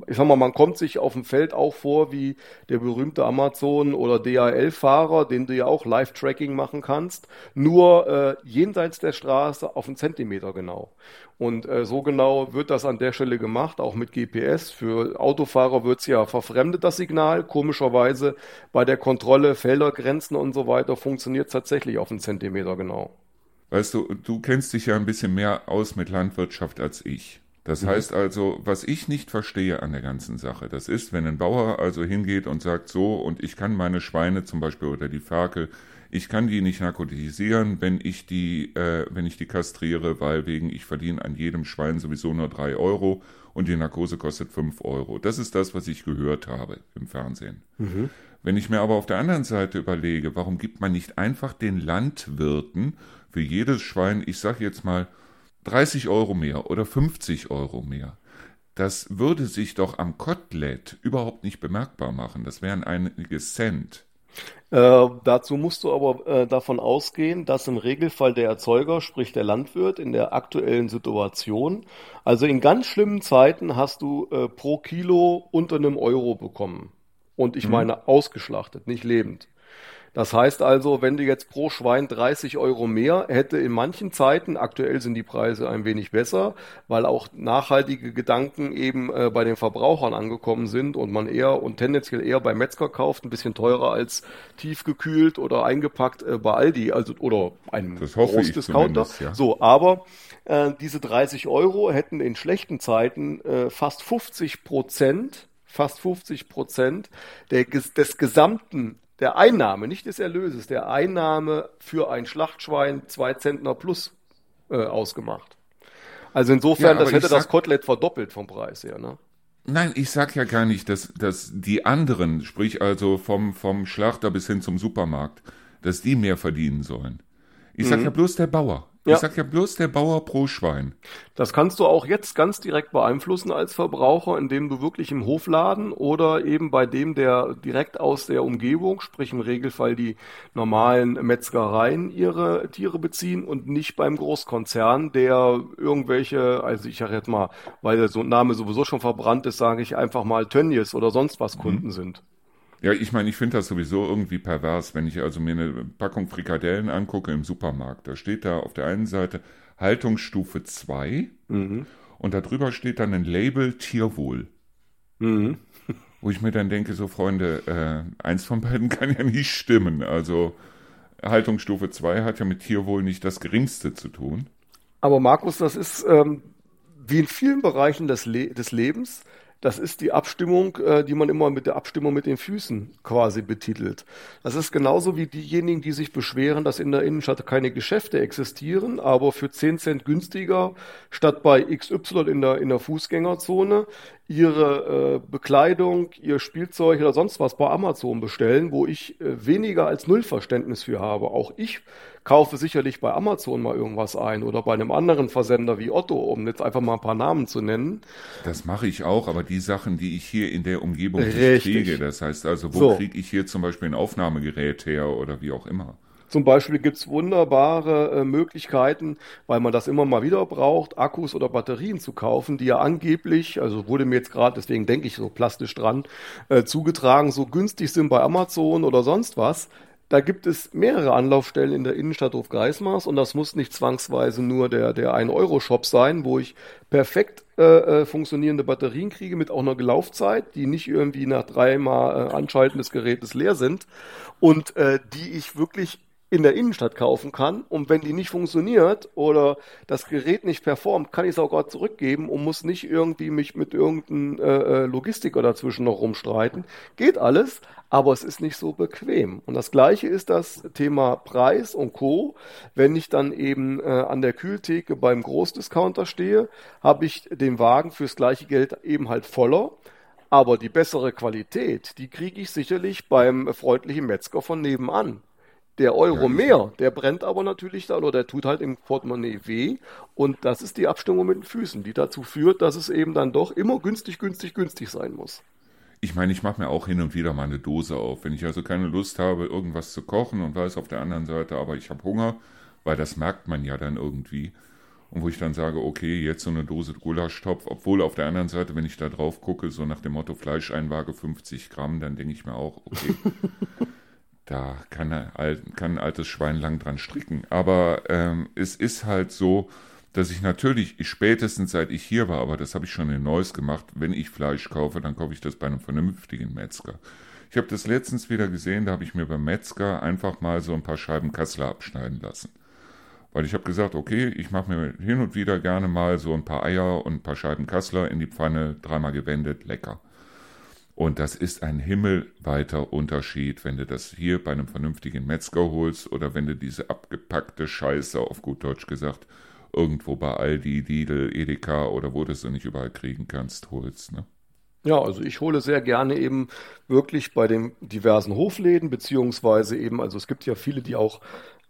ich sag mal, man kommt sich auf dem Feld auch vor wie der berühmte Amazon oder DHL-Fahrer, den du ja auch Live-Tracking machen kannst, nur äh, jenseits der Straße auf einen Zentimeter genau. Und äh, so genau wird das an der Stelle gemacht, auch mit GPS. Für Autofahrer wird's ja verfremdet, das Signal. Komischerweise bei der Kontrolle Feldergrenzen und so weiter funktioniert tatsächlich auf einen Zentimeter genau. Weißt du, du kennst dich ja ein bisschen mehr aus mit Landwirtschaft als ich. Das mhm. heißt also, was ich nicht verstehe an der ganzen Sache, das ist, wenn ein Bauer also hingeht und sagt so, und ich kann meine Schweine zum Beispiel oder die Ferkel, ich kann die nicht narkotisieren, wenn ich die, äh, wenn ich die kastriere, weil wegen ich verdiene an jedem Schwein sowieso nur drei Euro und die Narkose kostet fünf Euro. Das ist das, was ich gehört habe im Fernsehen. Mhm. Wenn ich mir aber auf der anderen Seite überlege, warum gibt man nicht einfach den Landwirten für jedes Schwein, ich sag jetzt mal 30 Euro mehr oder 50 Euro mehr. Das würde sich doch am Kotelett überhaupt nicht bemerkbar machen. Das wären einige Cent. Äh, dazu musst du aber äh, davon ausgehen, dass im Regelfall der Erzeuger, sprich der Landwirt, in der aktuellen Situation, also in ganz schlimmen Zeiten hast du äh, pro Kilo unter einem Euro bekommen. Und ich mhm. meine ausgeschlachtet, nicht lebend. Das heißt also, wenn du jetzt pro Schwein 30 Euro mehr hätte in manchen Zeiten, aktuell sind die Preise ein wenig besser, weil auch nachhaltige Gedanken eben äh, bei den Verbrauchern angekommen sind und man eher und tendenziell eher bei Metzger kauft, ein bisschen teurer als tiefgekühlt oder eingepackt äh, bei Aldi, also oder einem Großdiscounter. Ja. So, aber äh, diese 30 Euro hätten in schlechten Zeiten äh, fast 50 Prozent fast 50 Prozent des gesamten der Einnahme, nicht des Erlöses, der Einnahme für ein Schlachtschwein zwei Zentner plus äh, ausgemacht. Also insofern, ja, das hätte das Kotelett verdoppelt vom Preis her, ne? Nein, ich sag ja gar nicht, dass, dass die anderen, sprich also vom, vom Schlachter bis hin zum Supermarkt, dass die mehr verdienen sollen. Ich sag mhm. ja bloß der Bauer. Ja. Ich sag ja bloß der Bauer pro Schwein. Das kannst du auch jetzt ganz direkt beeinflussen als Verbraucher, indem du wirklich im Hofladen oder eben bei dem, der direkt aus der Umgebung, sprich im Regelfall die normalen Metzgereien ihre Tiere beziehen und nicht beim Großkonzern, der irgendwelche, also ich sage jetzt mal, weil der Name sowieso schon verbrannt ist, sage ich einfach mal Tönnies oder sonst was Kunden mhm. sind. Ja, ich meine, ich finde das sowieso irgendwie pervers, wenn ich also mir eine Packung Frikadellen angucke im Supermarkt. Da steht da auf der einen Seite Haltungsstufe 2 mhm. und darüber steht dann ein Label Tierwohl. Mhm. Wo ich mir dann denke, so Freunde, äh, eins von beiden kann ja nicht stimmen. Also Haltungsstufe 2 hat ja mit Tierwohl nicht das geringste zu tun. Aber Markus, das ist ähm, wie in vielen Bereichen des, Le des Lebens das ist die Abstimmung, äh, die man immer mit der Abstimmung mit den Füßen quasi betitelt. Das ist genauso wie diejenigen, die sich beschweren, dass in der Innenstadt keine Geschäfte existieren, aber für 10 Cent günstiger statt bei XY in der, in der Fußgängerzone ihre äh, Bekleidung, ihr Spielzeug oder sonst was bei Amazon bestellen, wo ich äh, weniger als null Verständnis für habe. Auch ich kaufe sicherlich bei Amazon mal irgendwas ein oder bei einem anderen Versender wie Otto, um jetzt einfach mal ein paar Namen zu nennen. Das mache ich auch, aber die Sachen, die ich hier in der Umgebung kriege, das heißt also, wo so. kriege ich hier zum Beispiel ein Aufnahmegerät her oder wie auch immer? Zum Beispiel gibt's wunderbare äh, Möglichkeiten, weil man das immer mal wieder braucht, Akkus oder Batterien zu kaufen, die ja angeblich, also wurde mir jetzt gerade, deswegen denke ich so plastisch dran, äh, zugetragen, so günstig sind bei Amazon oder sonst was. Da gibt es mehrere Anlaufstellen in der Innenstadt Hofgeismars und das muss nicht zwangsweise nur der, der 1-Euro-Shop sein, wo ich perfekt äh, äh, funktionierende Batterien kriege mit auch einer Laufzeit, die nicht irgendwie nach dreimal äh, Anschalten des Gerätes leer sind und äh, die ich wirklich in der Innenstadt kaufen kann. Und wenn die nicht funktioniert oder das Gerät nicht performt, kann ich es auch gerade zurückgeben und muss nicht irgendwie mich mit irgendeinem äh, äh, Logistiker dazwischen noch rumstreiten. Geht alles, aber es ist nicht so bequem. Und das gleiche ist das Thema Preis und Co. Wenn ich dann eben äh, an der Kühltheke beim Großdiscounter stehe, habe ich den Wagen fürs gleiche Geld eben halt voller. Aber die bessere Qualität, die kriege ich sicherlich beim freundlichen Metzger von nebenan. Der Euro mehr, der brennt aber natürlich dann oder der tut halt im Portemonnaie weh. Und das ist die Abstimmung mit den Füßen, die dazu führt, dass es eben dann doch immer günstig, günstig, günstig sein muss. Ich meine, ich mache mir auch hin und wieder mal eine Dose auf. Wenn ich also keine Lust habe, irgendwas zu kochen und weiß auf der anderen Seite, aber ich habe Hunger, weil das merkt man ja dann irgendwie. Und wo ich dann sage, okay, jetzt so eine Dose Gulaschtopf, obwohl auf der anderen Seite, wenn ich da drauf gucke, so nach dem Motto Fleischeinwaage 50 Gramm, dann denke ich mir auch, okay, da kann, kann ein altes Schwein lang dran stricken. Aber ähm, es ist halt so, dass ich natürlich, spätestens seit ich hier war, aber das habe ich schon in Neuss gemacht, wenn ich Fleisch kaufe, dann kaufe ich das bei einem vernünftigen Metzger. Ich habe das letztens wieder gesehen, da habe ich mir beim Metzger einfach mal so ein paar Scheiben Kassler abschneiden lassen. Weil ich habe gesagt, okay, ich mache mir hin und wieder gerne mal so ein paar Eier und ein paar Scheiben Kassler in die Pfanne, dreimal gewendet, lecker. Und das ist ein himmelweiter Unterschied, wenn du das hier bei einem vernünftigen Metzger holst oder wenn du diese abgepackte Scheiße, auf gut Deutsch gesagt, irgendwo bei Aldi, Lidl, Edeka oder wo du es nicht überall kriegen kannst, holst. Ne? Ja, also ich hole sehr gerne eben wirklich bei den diversen Hofläden, beziehungsweise eben, also es gibt ja viele, die auch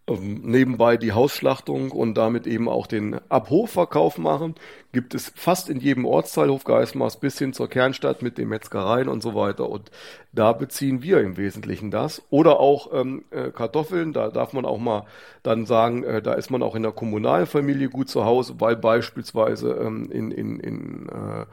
nebenbei die Hausschlachtung und damit eben auch den Abhofverkauf machen, gibt es fast in jedem Ortsteil Hofgeismars bis hin zur Kernstadt mit den Metzgereien und so weiter. Und da beziehen wir im Wesentlichen das. Oder auch ähm, äh, Kartoffeln, da darf man auch mal dann sagen, äh, da ist man auch in der Kommunalfamilie gut zu Hause, weil beispielsweise ähm, in, in, in äh,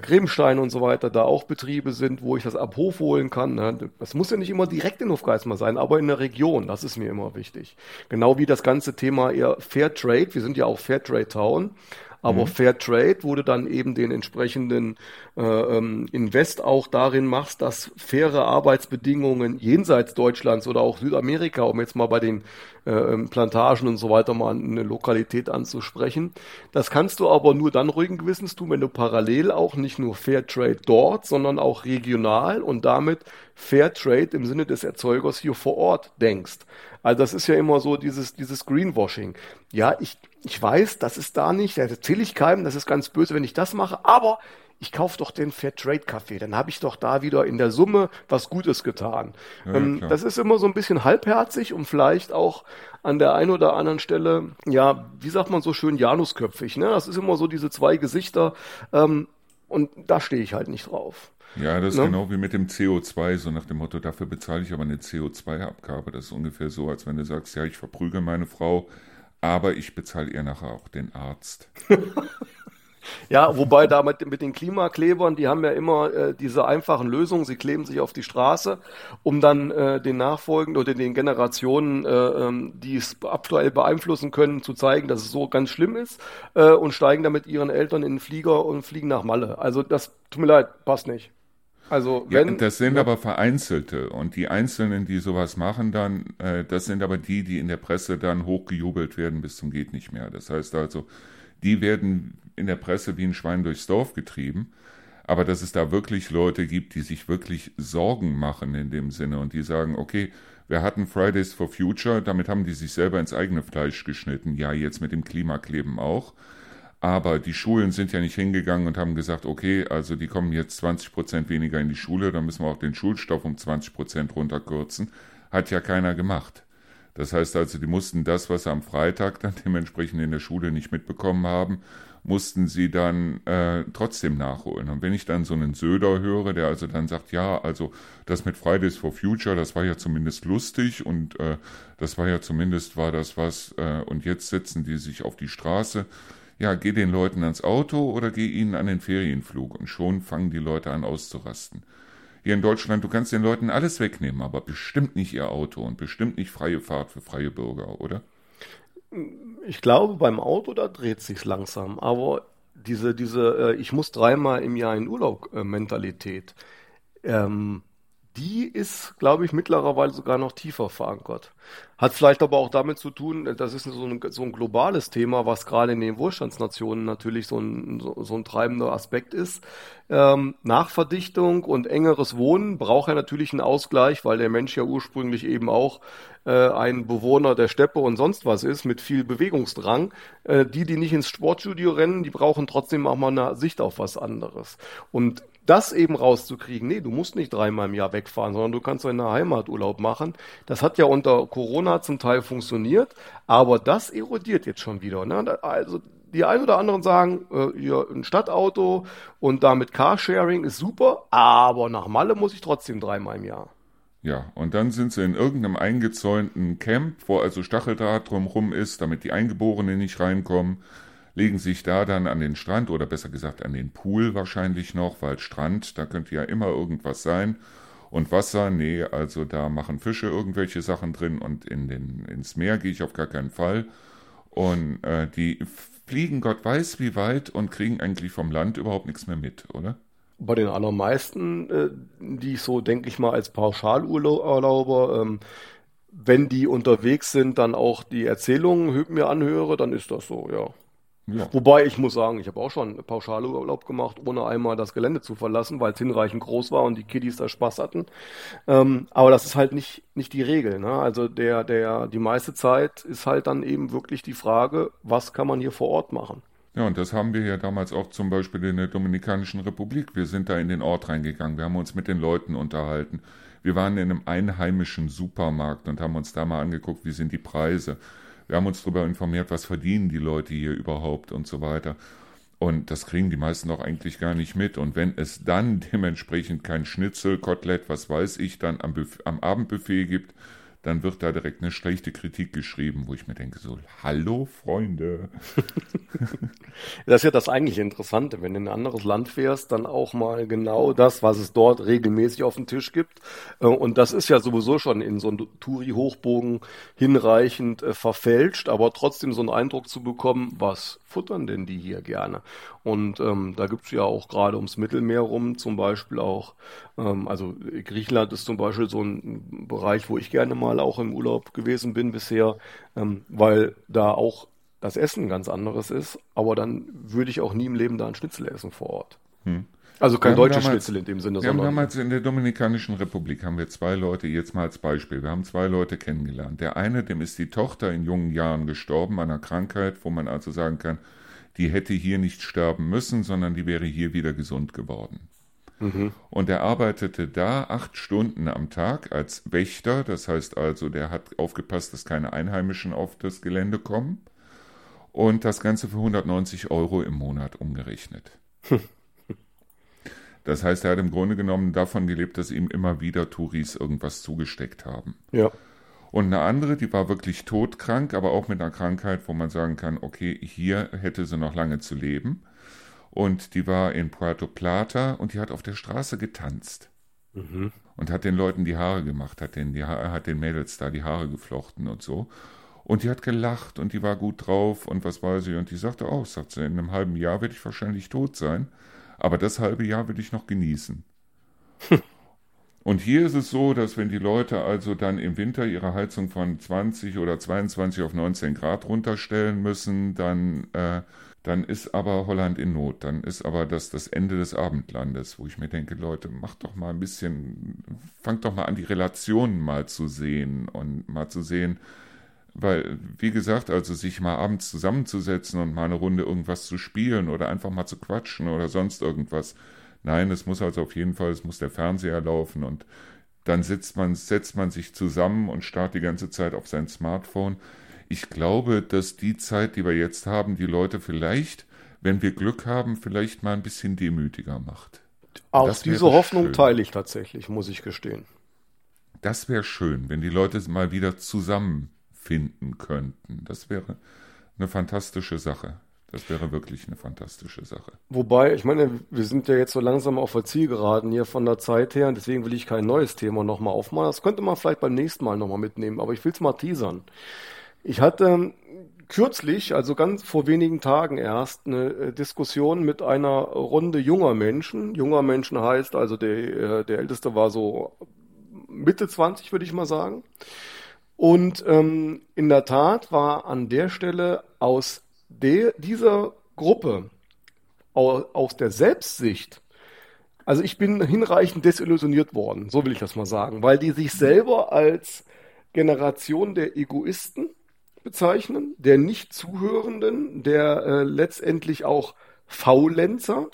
Grebenstein und so weiter, da auch Betriebe sind, wo ich das ab Hof holen kann. Ne? Das muss ja nicht immer direkt in Hofgeismar sein, aber in der Region, das ist mir immer wichtig. Genau wie das ganze Thema eher Fair Trade, wir sind ja auch Fair Trade Town, aber mhm. Fair Trade, wo du dann eben den entsprechenden äh, ähm, Invest auch darin machst, dass faire Arbeitsbedingungen jenseits Deutschlands oder auch Südamerika, um jetzt mal bei den äh, ähm, Plantagen und so weiter mal eine Lokalität anzusprechen. Das kannst du aber nur dann ruhigen Gewissens tun, wenn du parallel auch nicht nur Fair Trade dort, sondern auch regional und damit Fair Trade im Sinne des Erzeugers hier vor Ort denkst. Also das ist ja immer so dieses, dieses Greenwashing. Ja, ich, ich weiß, das ist da nicht, da erzähle ich keinem, das ist ganz böse, wenn ich das mache, aber ich kaufe doch den Fairtrade Kaffee, dann habe ich doch da wieder in der Summe was Gutes getan. Ja, ähm, das ist immer so ein bisschen halbherzig und vielleicht auch an der einen oder anderen Stelle, ja, wie sagt man so schön, Janusköpfig. Ne? Das ist immer so diese zwei Gesichter ähm, und da stehe ich halt nicht drauf. Ja, das ist ne? genau wie mit dem CO2, so nach dem Motto, dafür bezahle ich aber eine CO2-Abgabe. Das ist ungefähr so, als wenn du sagst, ja, ich verprüge meine Frau, aber ich bezahle ihr nachher auch den Arzt. ja, wobei da mit, den Klimaklebern, die haben ja immer äh, diese einfachen Lösungen. Sie kleben sich auf die Straße, um dann äh, den Nachfolgenden oder den Generationen, äh, ähm, die es aktuell beeinflussen können, zu zeigen, dass es so ganz schlimm ist äh, und steigen dann mit ihren Eltern in den Flieger und fliegen nach Malle. Also das tut mir leid, passt nicht. Also wenn, ja, das sind ja. aber Vereinzelte und die Einzelnen, die sowas machen, dann, äh, das sind aber die, die in der Presse dann hochgejubelt werden bis zum geht nicht mehr. Das heißt also, die werden in der Presse wie ein Schwein durchs Dorf getrieben. Aber dass es da wirklich Leute gibt, die sich wirklich Sorgen machen in dem Sinne und die sagen, okay, wir hatten Fridays for Future, damit haben die sich selber ins eigene Fleisch geschnitten. Ja, jetzt mit dem Klimakleben auch. Aber die Schulen sind ja nicht hingegangen und haben gesagt, okay, also die kommen jetzt 20 Prozent weniger in die Schule, dann müssen wir auch den Schulstoff um 20 Prozent runterkürzen. Hat ja keiner gemacht. Das heißt also, die mussten das, was sie am Freitag dann dementsprechend in der Schule nicht mitbekommen haben, mussten sie dann äh, trotzdem nachholen. Und wenn ich dann so einen Söder höre, der also dann sagt, ja, also das mit Fridays for Future, das war ja zumindest lustig und äh, das war ja zumindest, war das was, äh, und jetzt setzen die sich auf die Straße. Ja, geh den Leuten ans Auto oder geh ihnen an den Ferienflug und schon fangen die Leute an auszurasten. Hier in Deutschland, du kannst den Leuten alles wegnehmen, aber bestimmt nicht ihr Auto und bestimmt nicht freie Fahrt für freie Bürger, oder? Ich glaube, beim Auto, da dreht sich's langsam. Aber diese, diese, äh, ich muss dreimal im Jahr in Urlaub äh, ähm, die ist, glaube ich, mittlerweile sogar noch tiefer verankert. Hat vielleicht aber auch damit zu tun, das ist so ein, so ein globales Thema, was gerade in den Wohlstandsnationen natürlich so ein, so, ein treibender Aspekt ist. Ähm, Nachverdichtung und engeres Wohnen braucht ja natürlich einen Ausgleich, weil der Mensch ja ursprünglich eben auch äh, ein Bewohner der Steppe und sonst was ist, mit viel Bewegungsdrang. Äh, die, die nicht ins Sportstudio rennen, die brauchen trotzdem auch mal eine Sicht auf was anderes. Und das eben rauszukriegen, nee, du musst nicht dreimal im Jahr wegfahren, sondern du kannst in der Heimat Urlaub machen. Das hat ja unter Corona zum Teil funktioniert, aber das erodiert jetzt schon wieder. Ne? Also die einen oder anderen sagen, äh, hier ein Stadtauto und damit Carsharing ist super, aber nach Malle muss ich trotzdem dreimal im Jahr. Ja, und dann sind sie in irgendeinem eingezäunten Camp, wo also Stacheldraht drumherum ist, damit die Eingeborenen nicht reinkommen legen sich da dann an den Strand oder besser gesagt an den Pool wahrscheinlich noch, weil Strand, da könnte ja immer irgendwas sein. Und Wasser, nee, also da machen Fische irgendwelche Sachen drin und in den, ins Meer gehe ich auf gar keinen Fall. Und äh, die fliegen Gott weiß wie weit und kriegen eigentlich vom Land überhaupt nichts mehr mit, oder? Bei den allermeisten, äh, die ich so, denke ich mal, als Pauschalurlauber, ähm, wenn die unterwegs sind, dann auch die Erzählungen mir anhöre, dann ist das so, ja. Ja. Wobei ich muss sagen, ich habe auch schon Pauschalurlaub gemacht, ohne einmal das Gelände zu verlassen, weil es hinreichend groß war und die Kiddies da Spaß hatten. Ähm, aber das ist halt nicht, nicht die Regel. Ne? Also der, der, die meiste Zeit ist halt dann eben wirklich die Frage, was kann man hier vor Ort machen? Ja, und das haben wir ja damals auch zum Beispiel in der Dominikanischen Republik. Wir sind da in den Ort reingegangen, wir haben uns mit den Leuten unterhalten. Wir waren in einem einheimischen Supermarkt und haben uns da mal angeguckt, wie sind die Preise. Wir haben uns darüber informiert, was verdienen die Leute hier überhaupt und so weiter. Und das kriegen die meisten auch eigentlich gar nicht mit. Und wenn es dann dementsprechend kein Schnitzel, Kotelett, was weiß ich, dann am, am Abendbuffet gibt, dann wird da direkt eine schlechte Kritik geschrieben, wo ich mir denke, so, hallo Freunde. das ist ja das eigentlich Interessante, wenn du in ein anderes Land fährst, dann auch mal genau das, was es dort regelmäßig auf dem Tisch gibt. Äh, und das ist ja sowieso schon in so einem Touri-Hochbogen hinreichend äh, verfälscht, aber trotzdem so einen Eindruck zu bekommen, was futtern denn die hier gerne? Und ähm, da gibt's ja auch gerade ums Mittelmeer rum zum Beispiel auch, ähm, also Griechenland ist zum Beispiel so ein Bereich, wo ich gerne mal auch im Urlaub gewesen bin bisher, ähm, weil da auch das Essen ganz anderes ist, aber dann würde ich auch nie im Leben da ein Schnitzel essen vor Ort. Hm. Also kein deutsches damals, Schnitzel in dem Sinne, wir sondern. Haben damals in der Dominikanischen Republik haben wir zwei Leute, jetzt mal als Beispiel, wir haben zwei Leute kennengelernt. Der eine, dem ist die Tochter in jungen Jahren gestorben an einer Krankheit, wo man also sagen kann, die hätte hier nicht sterben müssen, sondern die wäre hier wieder gesund geworden. Mhm. Und er arbeitete da acht Stunden am Tag als Wächter, das heißt also, der hat aufgepasst, dass keine Einheimischen auf das Gelände kommen. Und das Ganze für 190 Euro im Monat umgerechnet. Das heißt, er hat im Grunde genommen davon gelebt, dass ihm immer wieder Touris irgendwas zugesteckt haben. Ja. Und eine andere, die war wirklich todkrank, aber auch mit einer Krankheit, wo man sagen kann, okay, hier hätte sie noch lange zu leben. Und die war in Puerto Plata und die hat auf der Straße getanzt. Mhm. Und hat den Leuten die Haare gemacht, hat den, die, hat den Mädels da die Haare geflochten und so. Und die hat gelacht und die war gut drauf und was weiß ich. Und die sagte auch, sagt sie, in einem halben Jahr werde ich wahrscheinlich tot sein. Aber das halbe Jahr will ich noch genießen. Und hier ist es so, dass wenn die Leute also dann im Winter ihre Heizung von 20 oder 22 auf 19 Grad runterstellen müssen, dann, äh, dann ist aber Holland in Not. Dann ist aber das das Ende des Abendlandes, wo ich mir denke, Leute, macht doch mal ein bisschen, fangt doch mal an, die Relationen mal zu sehen und mal zu sehen, weil, wie gesagt, also sich mal abends zusammenzusetzen und mal eine Runde irgendwas zu spielen oder einfach mal zu quatschen oder sonst irgendwas. Nein, es muss also auf jeden Fall, es muss der Fernseher laufen und dann setzt man, setzt man sich zusammen und starrt die ganze Zeit auf sein Smartphone. Ich glaube, dass die Zeit, die wir jetzt haben, die Leute vielleicht, wenn wir Glück haben, vielleicht mal ein bisschen demütiger macht. Auch diese Hoffnung schön. teile ich tatsächlich, muss ich gestehen. Das wäre schön, wenn die Leute mal wieder zusammenfinden könnten. Das wäre eine fantastische Sache. Das wäre wirklich eine fantastische Sache. Wobei, ich meine, wir sind ja jetzt so langsam auf der Zielgeraden hier von der Zeit her und deswegen will ich kein neues Thema nochmal aufmachen. Das könnte man vielleicht beim nächsten Mal nochmal mitnehmen, aber ich will es mal teasern. Ich hatte kürzlich, also ganz vor wenigen Tagen erst, eine äh, Diskussion mit einer Runde junger Menschen. Junger Menschen heißt also, der, äh, der Älteste war so Mitte 20, würde ich mal sagen. Und ähm, in der Tat war an der Stelle aus de, dieser Gruppe aus der Selbstsicht, also ich bin hinreichend desillusioniert worden, so will ich das mal sagen, weil die sich selber als Generation der Egoisten bezeichnen, der nicht Zuhörenden, der äh, letztendlich auch Faulenzer.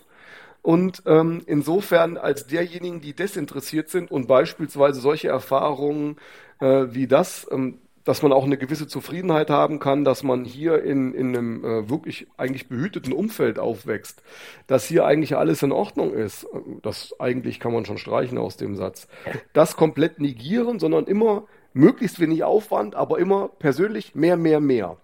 Und ähm, insofern als derjenigen, die desinteressiert sind und beispielsweise solche Erfahrungen äh, wie das ähm, dass man auch eine gewisse Zufriedenheit haben kann, dass man hier in, in einem äh, wirklich eigentlich behüteten Umfeld aufwächst, dass hier eigentlich alles in Ordnung ist. Das eigentlich kann man schon streichen aus dem Satz. Das komplett negieren, sondern immer möglichst wenig Aufwand, aber immer persönlich mehr, mehr, mehr.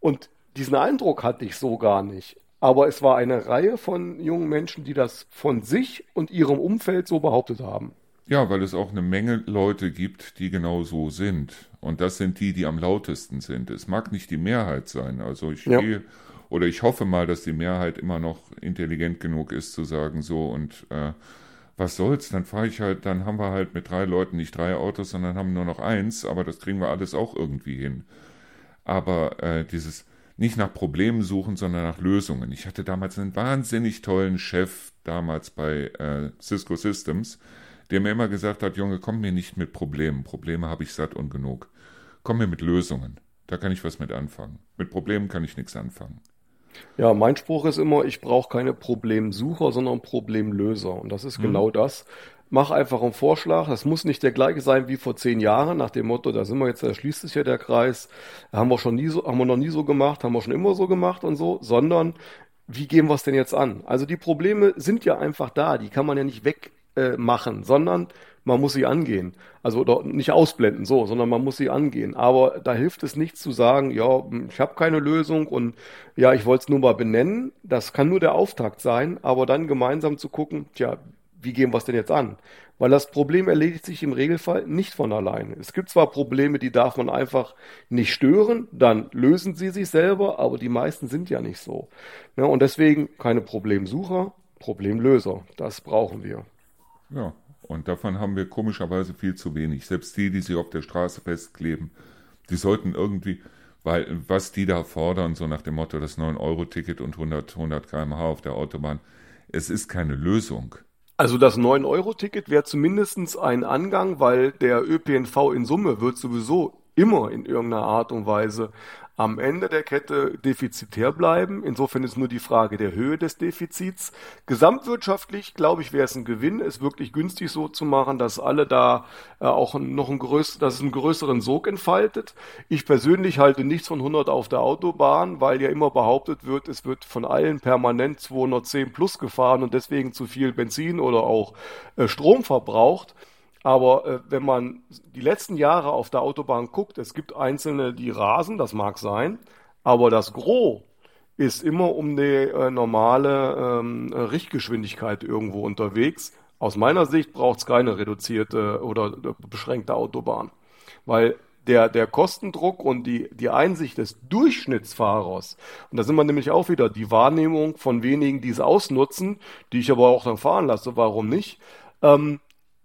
Und diesen Eindruck hatte ich so gar nicht. Aber es war eine Reihe von jungen Menschen, die das von sich und ihrem Umfeld so behauptet haben. Ja, weil es auch eine Menge Leute gibt, die genau so sind. Und das sind die, die am lautesten sind. Es mag nicht die Mehrheit sein. Also ich ja. gehe oder ich hoffe mal, dass die Mehrheit immer noch intelligent genug ist zu sagen, so und äh, was soll's, dann fahre ich halt, dann haben wir halt mit drei Leuten nicht drei Autos, sondern haben nur noch eins, aber das kriegen wir alles auch irgendwie hin. Aber äh, dieses nicht nach Problemen suchen, sondern nach Lösungen. Ich hatte damals einen wahnsinnig tollen Chef, damals bei äh, Cisco Systems, der mir immer gesagt hat, Junge, komm mir nicht mit Problemen. Probleme habe ich satt und genug. Komm mir mit Lösungen. Da kann ich was mit anfangen. Mit Problemen kann ich nichts anfangen. Ja, mein Spruch ist immer, ich brauche keine Problemsucher, sondern Problemlöser. Und das ist mhm. genau das. Mach einfach einen Vorschlag. Das muss nicht der gleiche sein wie vor zehn Jahren, nach dem Motto, da sind wir jetzt, da schließt sich ja der Kreis. Haben wir schon nie so, haben wir noch nie so gemacht, haben wir schon immer so gemacht und so, sondern wie gehen wir es denn jetzt an? Also die Probleme sind ja einfach da, die kann man ja nicht weg äh, machen, sondern man muss sie angehen. Also oder nicht ausblenden, so, sondern man muss sie angehen. Aber da hilft es nichts zu sagen, ja, ich habe keine Lösung und ja, ich wollte es nur mal benennen. Das kann nur der Auftakt sein, aber dann gemeinsam zu gucken, tja, wie gehen wir es denn jetzt an? Weil das Problem erledigt sich im Regelfall nicht von alleine. Es gibt zwar Probleme, die darf man einfach nicht stören, dann lösen sie sich selber, aber die meisten sind ja nicht so. Ja, und deswegen keine Problemsucher, Problemlöser. Das brauchen wir. Ja, und davon haben wir komischerweise viel zu wenig. Selbst die, die sich auf der Straße festkleben, die sollten irgendwie, weil was die da fordern, so nach dem Motto das 9-Euro-Ticket und 100, 100 km/h auf der Autobahn, es ist keine Lösung. Also das 9-Euro-Ticket wäre zumindest ein Angang, weil der ÖPNV in Summe wird sowieso immer in irgendeiner Art und Weise am Ende der Kette defizitär bleiben. Insofern ist nur die Frage der Höhe des Defizits. Gesamtwirtschaftlich, glaube ich, wäre es ein Gewinn, es wirklich günstig so zu machen, dass alle da äh, auch noch ein größ dass es einen größeren Sog entfaltet. Ich persönlich halte nichts von 100 auf der Autobahn, weil ja immer behauptet wird, es wird von allen permanent 210 plus gefahren und deswegen zu viel Benzin oder auch äh, Strom verbraucht. Aber äh, wenn man die letzten Jahre auf der Autobahn guckt, es gibt einzelne, die rasen, das mag sein, aber das Gros ist immer um die äh, normale ähm, Richtgeschwindigkeit irgendwo unterwegs. Aus meiner Sicht braucht es keine reduzierte oder äh, beschränkte Autobahn, weil der, der Kostendruck und die, die Einsicht des Durchschnittsfahrers, und da sind wir nämlich auch wieder die Wahrnehmung von wenigen, die es ausnutzen, die ich aber auch dann fahren lasse, warum nicht, ähm,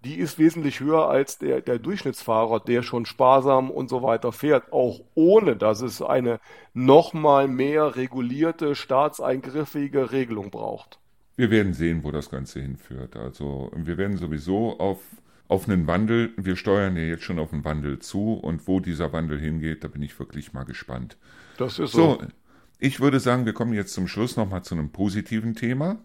die ist wesentlich höher als der, der Durchschnittsfahrer, der schon sparsam und so weiter fährt, auch ohne dass es eine nochmal mehr regulierte, staatseingriffige Regelung braucht. Wir werden sehen, wo das Ganze hinführt. Also wir werden sowieso auf, auf einen Wandel, wir steuern ja jetzt schon auf einen Wandel zu und wo dieser Wandel hingeht, da bin ich wirklich mal gespannt. Das ist so. so ich würde sagen, wir kommen jetzt zum Schluss nochmal zu einem positiven Thema.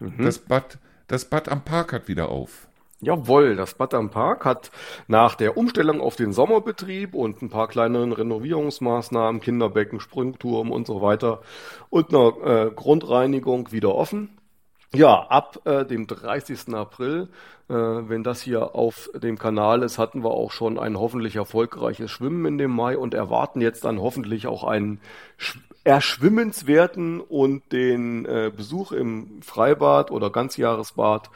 Mhm. Das, Bad, das Bad am Park hat wieder auf. Jawohl, das Bad am Park hat nach der Umstellung auf den Sommerbetrieb und ein paar kleineren Renovierungsmaßnahmen, Kinderbecken, Sprungturm und so weiter und einer äh, Grundreinigung wieder offen. Ja, ab äh, dem 30. April, äh, wenn das hier auf dem Kanal ist, hatten wir auch schon ein hoffentlich erfolgreiches Schwimmen in dem Mai und erwarten jetzt dann hoffentlich auch einen erschwimmenswerten und den äh, Besuch im Freibad oder Ganzjahresbad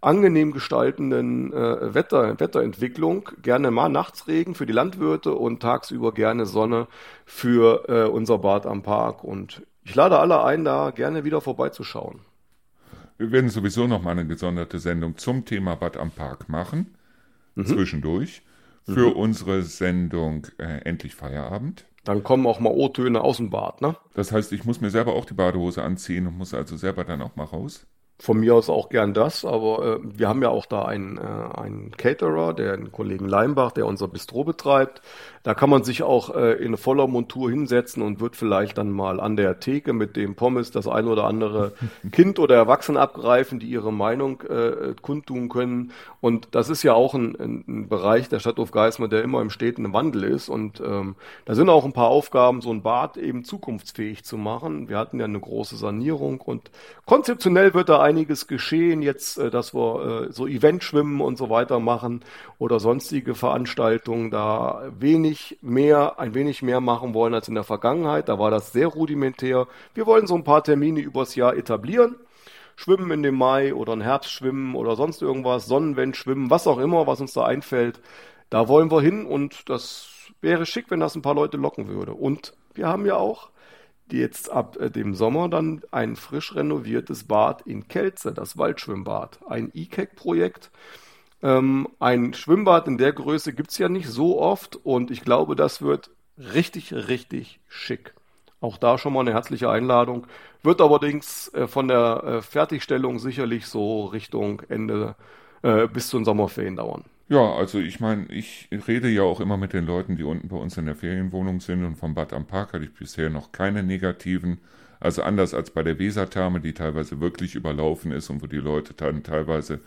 angenehm gestaltenden äh, Wetter, Wetterentwicklung. Gerne mal Nachtsregen für die Landwirte und tagsüber gerne Sonne für äh, unser Bad am Park. Und ich lade alle ein, da gerne wieder vorbeizuschauen. Wir werden sowieso noch mal eine gesonderte Sendung zum Thema Bad am Park machen, mhm. zwischendurch, für mhm. unsere Sendung äh, Endlich Feierabend. Dann kommen auch mal O-Töne aus dem Bad, ne? Das heißt, ich muss mir selber auch die Badehose anziehen und muss also selber dann auch mal raus? Von mir aus auch gern das, aber äh, wir haben ja auch da einen, äh, einen Caterer, der einen Kollegen Leimbach, der unser Bistro betreibt. Da kann man sich auch äh, in voller Montur hinsetzen und wird vielleicht dann mal an der Theke mit dem Pommes das ein oder andere Kind oder Erwachsene abgreifen, die ihre Meinung äh, kundtun können. Und das ist ja auch ein, ein Bereich der Stadthof Geismar, der immer im steten Wandel ist. Und ähm, da sind auch ein paar Aufgaben, so ein Bad eben zukunftsfähig zu machen. Wir hatten ja eine große Sanierung und konzeptionell wird da einiges geschehen. Jetzt, äh, dass wir äh, so Eventschwimmen und so weiter machen oder sonstige Veranstaltungen, da wenig wenig mehr, ein wenig mehr machen wollen als in der Vergangenheit. Da war das sehr rudimentär. Wir wollen so ein paar Termine übers Jahr etablieren. Schwimmen in dem Mai oder ein Herbstschwimmen oder sonst irgendwas, Sonnenwendschwimmen, was auch immer, was uns da einfällt. Da wollen wir hin und das wäre schick, wenn das ein paar Leute locken würde. Und wir haben ja auch jetzt ab äh, dem Sommer dann ein frisch renoviertes Bad in Kelze, das Waldschwimmbad. Ein E-Cake-Projekt. Ähm, ein Schwimmbad in der Größe gibt's ja nicht so oft und ich glaube, das wird richtig, richtig schick. Auch da schon mal eine herzliche Einladung. Wird allerdings äh, von der äh, Fertigstellung sicherlich so Richtung Ende äh, bis zu den Sommerferien dauern. Ja, also ich meine, ich rede ja auch immer mit den Leuten, die unten bei uns in der Ferienwohnung sind und vom Bad am Park hatte ich bisher noch keine negativen. Also anders als bei der Wesertherme, die teilweise wirklich überlaufen ist und wo die Leute dann teilweise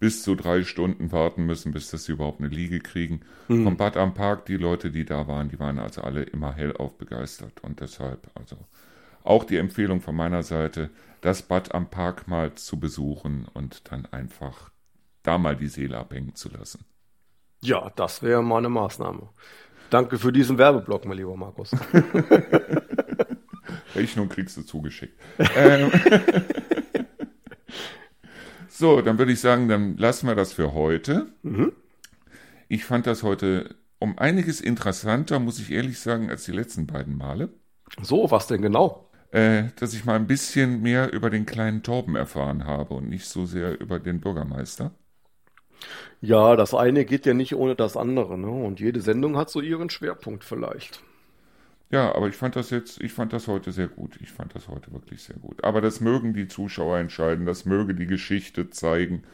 bis zu drei Stunden warten müssen, bis dass sie überhaupt eine Liege kriegen. Mhm. Vom Bad am Park, die Leute, die da waren, die waren also alle immer hellauf begeistert. Und deshalb, also auch die Empfehlung von meiner Seite, das Bad am Park mal zu besuchen und dann einfach da mal die Seele abhängen zu lassen. Ja, das wäre mal eine Maßnahme. Danke für diesen Werbeblock, mein lieber Markus. Rechnung kriegst du zugeschickt. ähm, so, dann würde ich sagen, dann lassen wir das für heute. Mhm. Ich fand das heute um einiges interessanter, muss ich ehrlich sagen, als die letzten beiden Male. So, was denn genau? Äh, dass ich mal ein bisschen mehr über den kleinen Torben erfahren habe und nicht so sehr über den Bürgermeister. Ja, das eine geht ja nicht ohne das andere, ne? Und jede Sendung hat so ihren Schwerpunkt vielleicht. Ja, aber ich fand das jetzt, ich fand das heute sehr gut. Ich fand das heute wirklich sehr gut. Aber das mögen die Zuschauer entscheiden, das möge die Geschichte zeigen.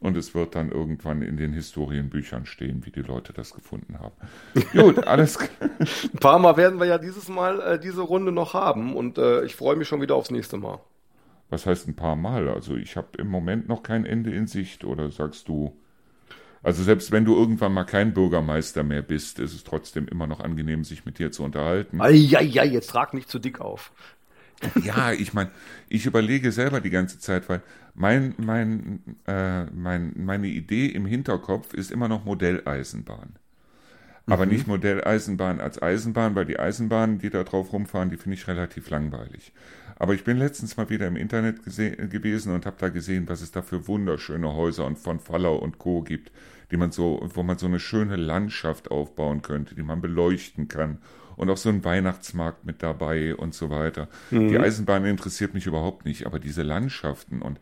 Und es wird dann irgendwann in den Historienbüchern stehen, wie die Leute das gefunden haben. Gut, alles klar. Ein paar Mal werden wir ja dieses Mal äh, diese Runde noch haben und äh, ich freue mich schon wieder aufs nächste Mal. Was heißt ein paar Mal? Also ich habe im Moment noch kein Ende in Sicht oder sagst du? Also selbst wenn du irgendwann mal kein Bürgermeister mehr bist, ist es trotzdem immer noch angenehm, sich mit dir zu unterhalten. Ja, ja, jetzt trag nicht zu dick auf. Ja, ich meine, ich überlege selber die ganze Zeit, weil mein, mein, äh, mein, meine Idee im Hinterkopf ist immer noch Modelleisenbahn. Aber mhm. nicht Modelleisenbahn als Eisenbahn, weil die Eisenbahnen, die da drauf rumfahren, die finde ich relativ langweilig. Aber ich bin letztens mal wieder im Internet gewesen und habe da gesehen, was es da für wunderschöne Häuser und von Fallau und Co. gibt, die man so, wo man so eine schöne Landschaft aufbauen könnte, die man beleuchten kann. Und auch so ein Weihnachtsmarkt mit dabei und so weiter. Mhm. Die Eisenbahn interessiert mich überhaupt nicht, aber diese Landschaften und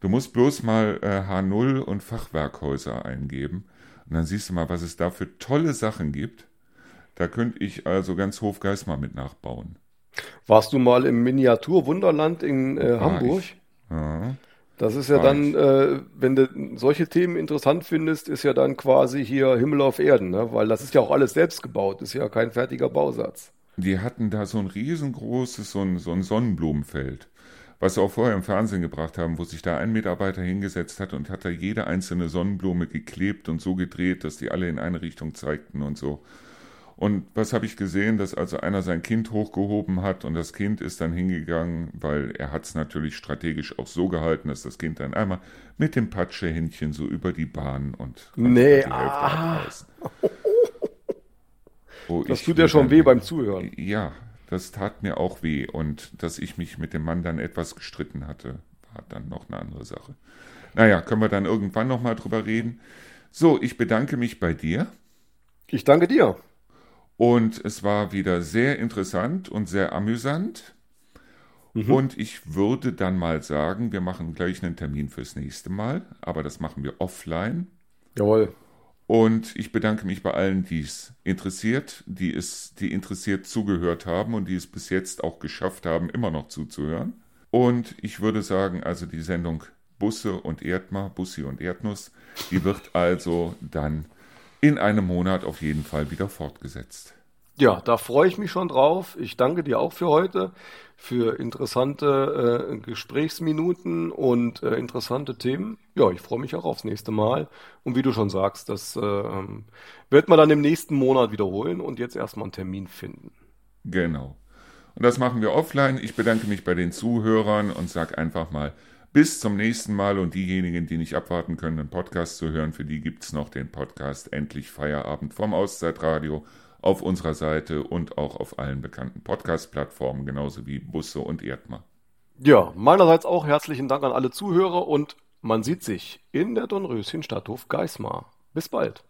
du musst bloß mal äh, H0 und Fachwerkhäuser eingeben und dann siehst du mal, was es da für tolle Sachen gibt. Da könnte ich also ganz Hofgeist mal mit nachbauen. Warst du mal im Miniatur-Wunderland in äh, Hamburg? Ja. Das ist ja dann, äh, wenn du solche Themen interessant findest, ist ja dann quasi hier Himmel auf Erden, ne? weil das ist ja auch alles selbst gebaut, ist ja kein fertiger Bausatz. Die hatten da so ein riesengroßes, so ein, so ein Sonnenblumenfeld, was sie auch vorher im Fernsehen gebracht haben, wo sich da ein Mitarbeiter hingesetzt hat und hat da jede einzelne Sonnenblume geklebt und so gedreht, dass die alle in eine Richtung zeigten und so. Und was habe ich gesehen, dass also einer sein Kind hochgehoben hat und das Kind ist dann hingegangen, weil er hat es natürlich strategisch auch so gehalten, dass das Kind dann einmal mit dem Patschehändchen so über die Bahn und nee, die Hälfte ah. das tut ja schon weh beim Zuhören. Ja, das tat mir auch weh und dass ich mich mit dem Mann dann etwas gestritten hatte, war dann noch eine andere Sache. Naja, können wir dann irgendwann nochmal drüber reden. So, ich bedanke mich bei dir. Ich danke dir. Und es war wieder sehr interessant und sehr amüsant. Mhm. Und ich würde dann mal sagen, wir machen gleich einen Termin fürs nächste Mal, aber das machen wir offline. Jawohl. Und ich bedanke mich bei allen, die es interessiert, die es, die interessiert zugehört haben und die es bis jetzt auch geschafft haben, immer noch zuzuhören. Und ich würde sagen, also die Sendung Busse und Erdma, Bussi und Erdnuss, die wird also dann in einem Monat auf jeden Fall wieder fortgesetzt. Ja, da freue ich mich schon drauf. Ich danke dir auch für heute, für interessante äh, Gesprächsminuten und äh, interessante Themen. Ja, ich freue mich auch aufs nächste Mal. Und wie du schon sagst, das äh, wird man dann im nächsten Monat wiederholen und jetzt erstmal einen Termin finden. Genau. Und das machen wir offline. Ich bedanke mich bei den Zuhörern und sage einfach mal bis zum nächsten Mal. Und diejenigen, die nicht abwarten können, einen Podcast zu hören, für die gibt es noch den Podcast Endlich Feierabend vom Auszeitradio auf unserer Seite und auch auf allen bekannten Podcast-Plattformen, genauso wie Busse und Erdma. Ja, meinerseits auch herzlichen Dank an alle Zuhörer und man sieht sich in der Dornröschen Stadthof Geismar. Bis bald.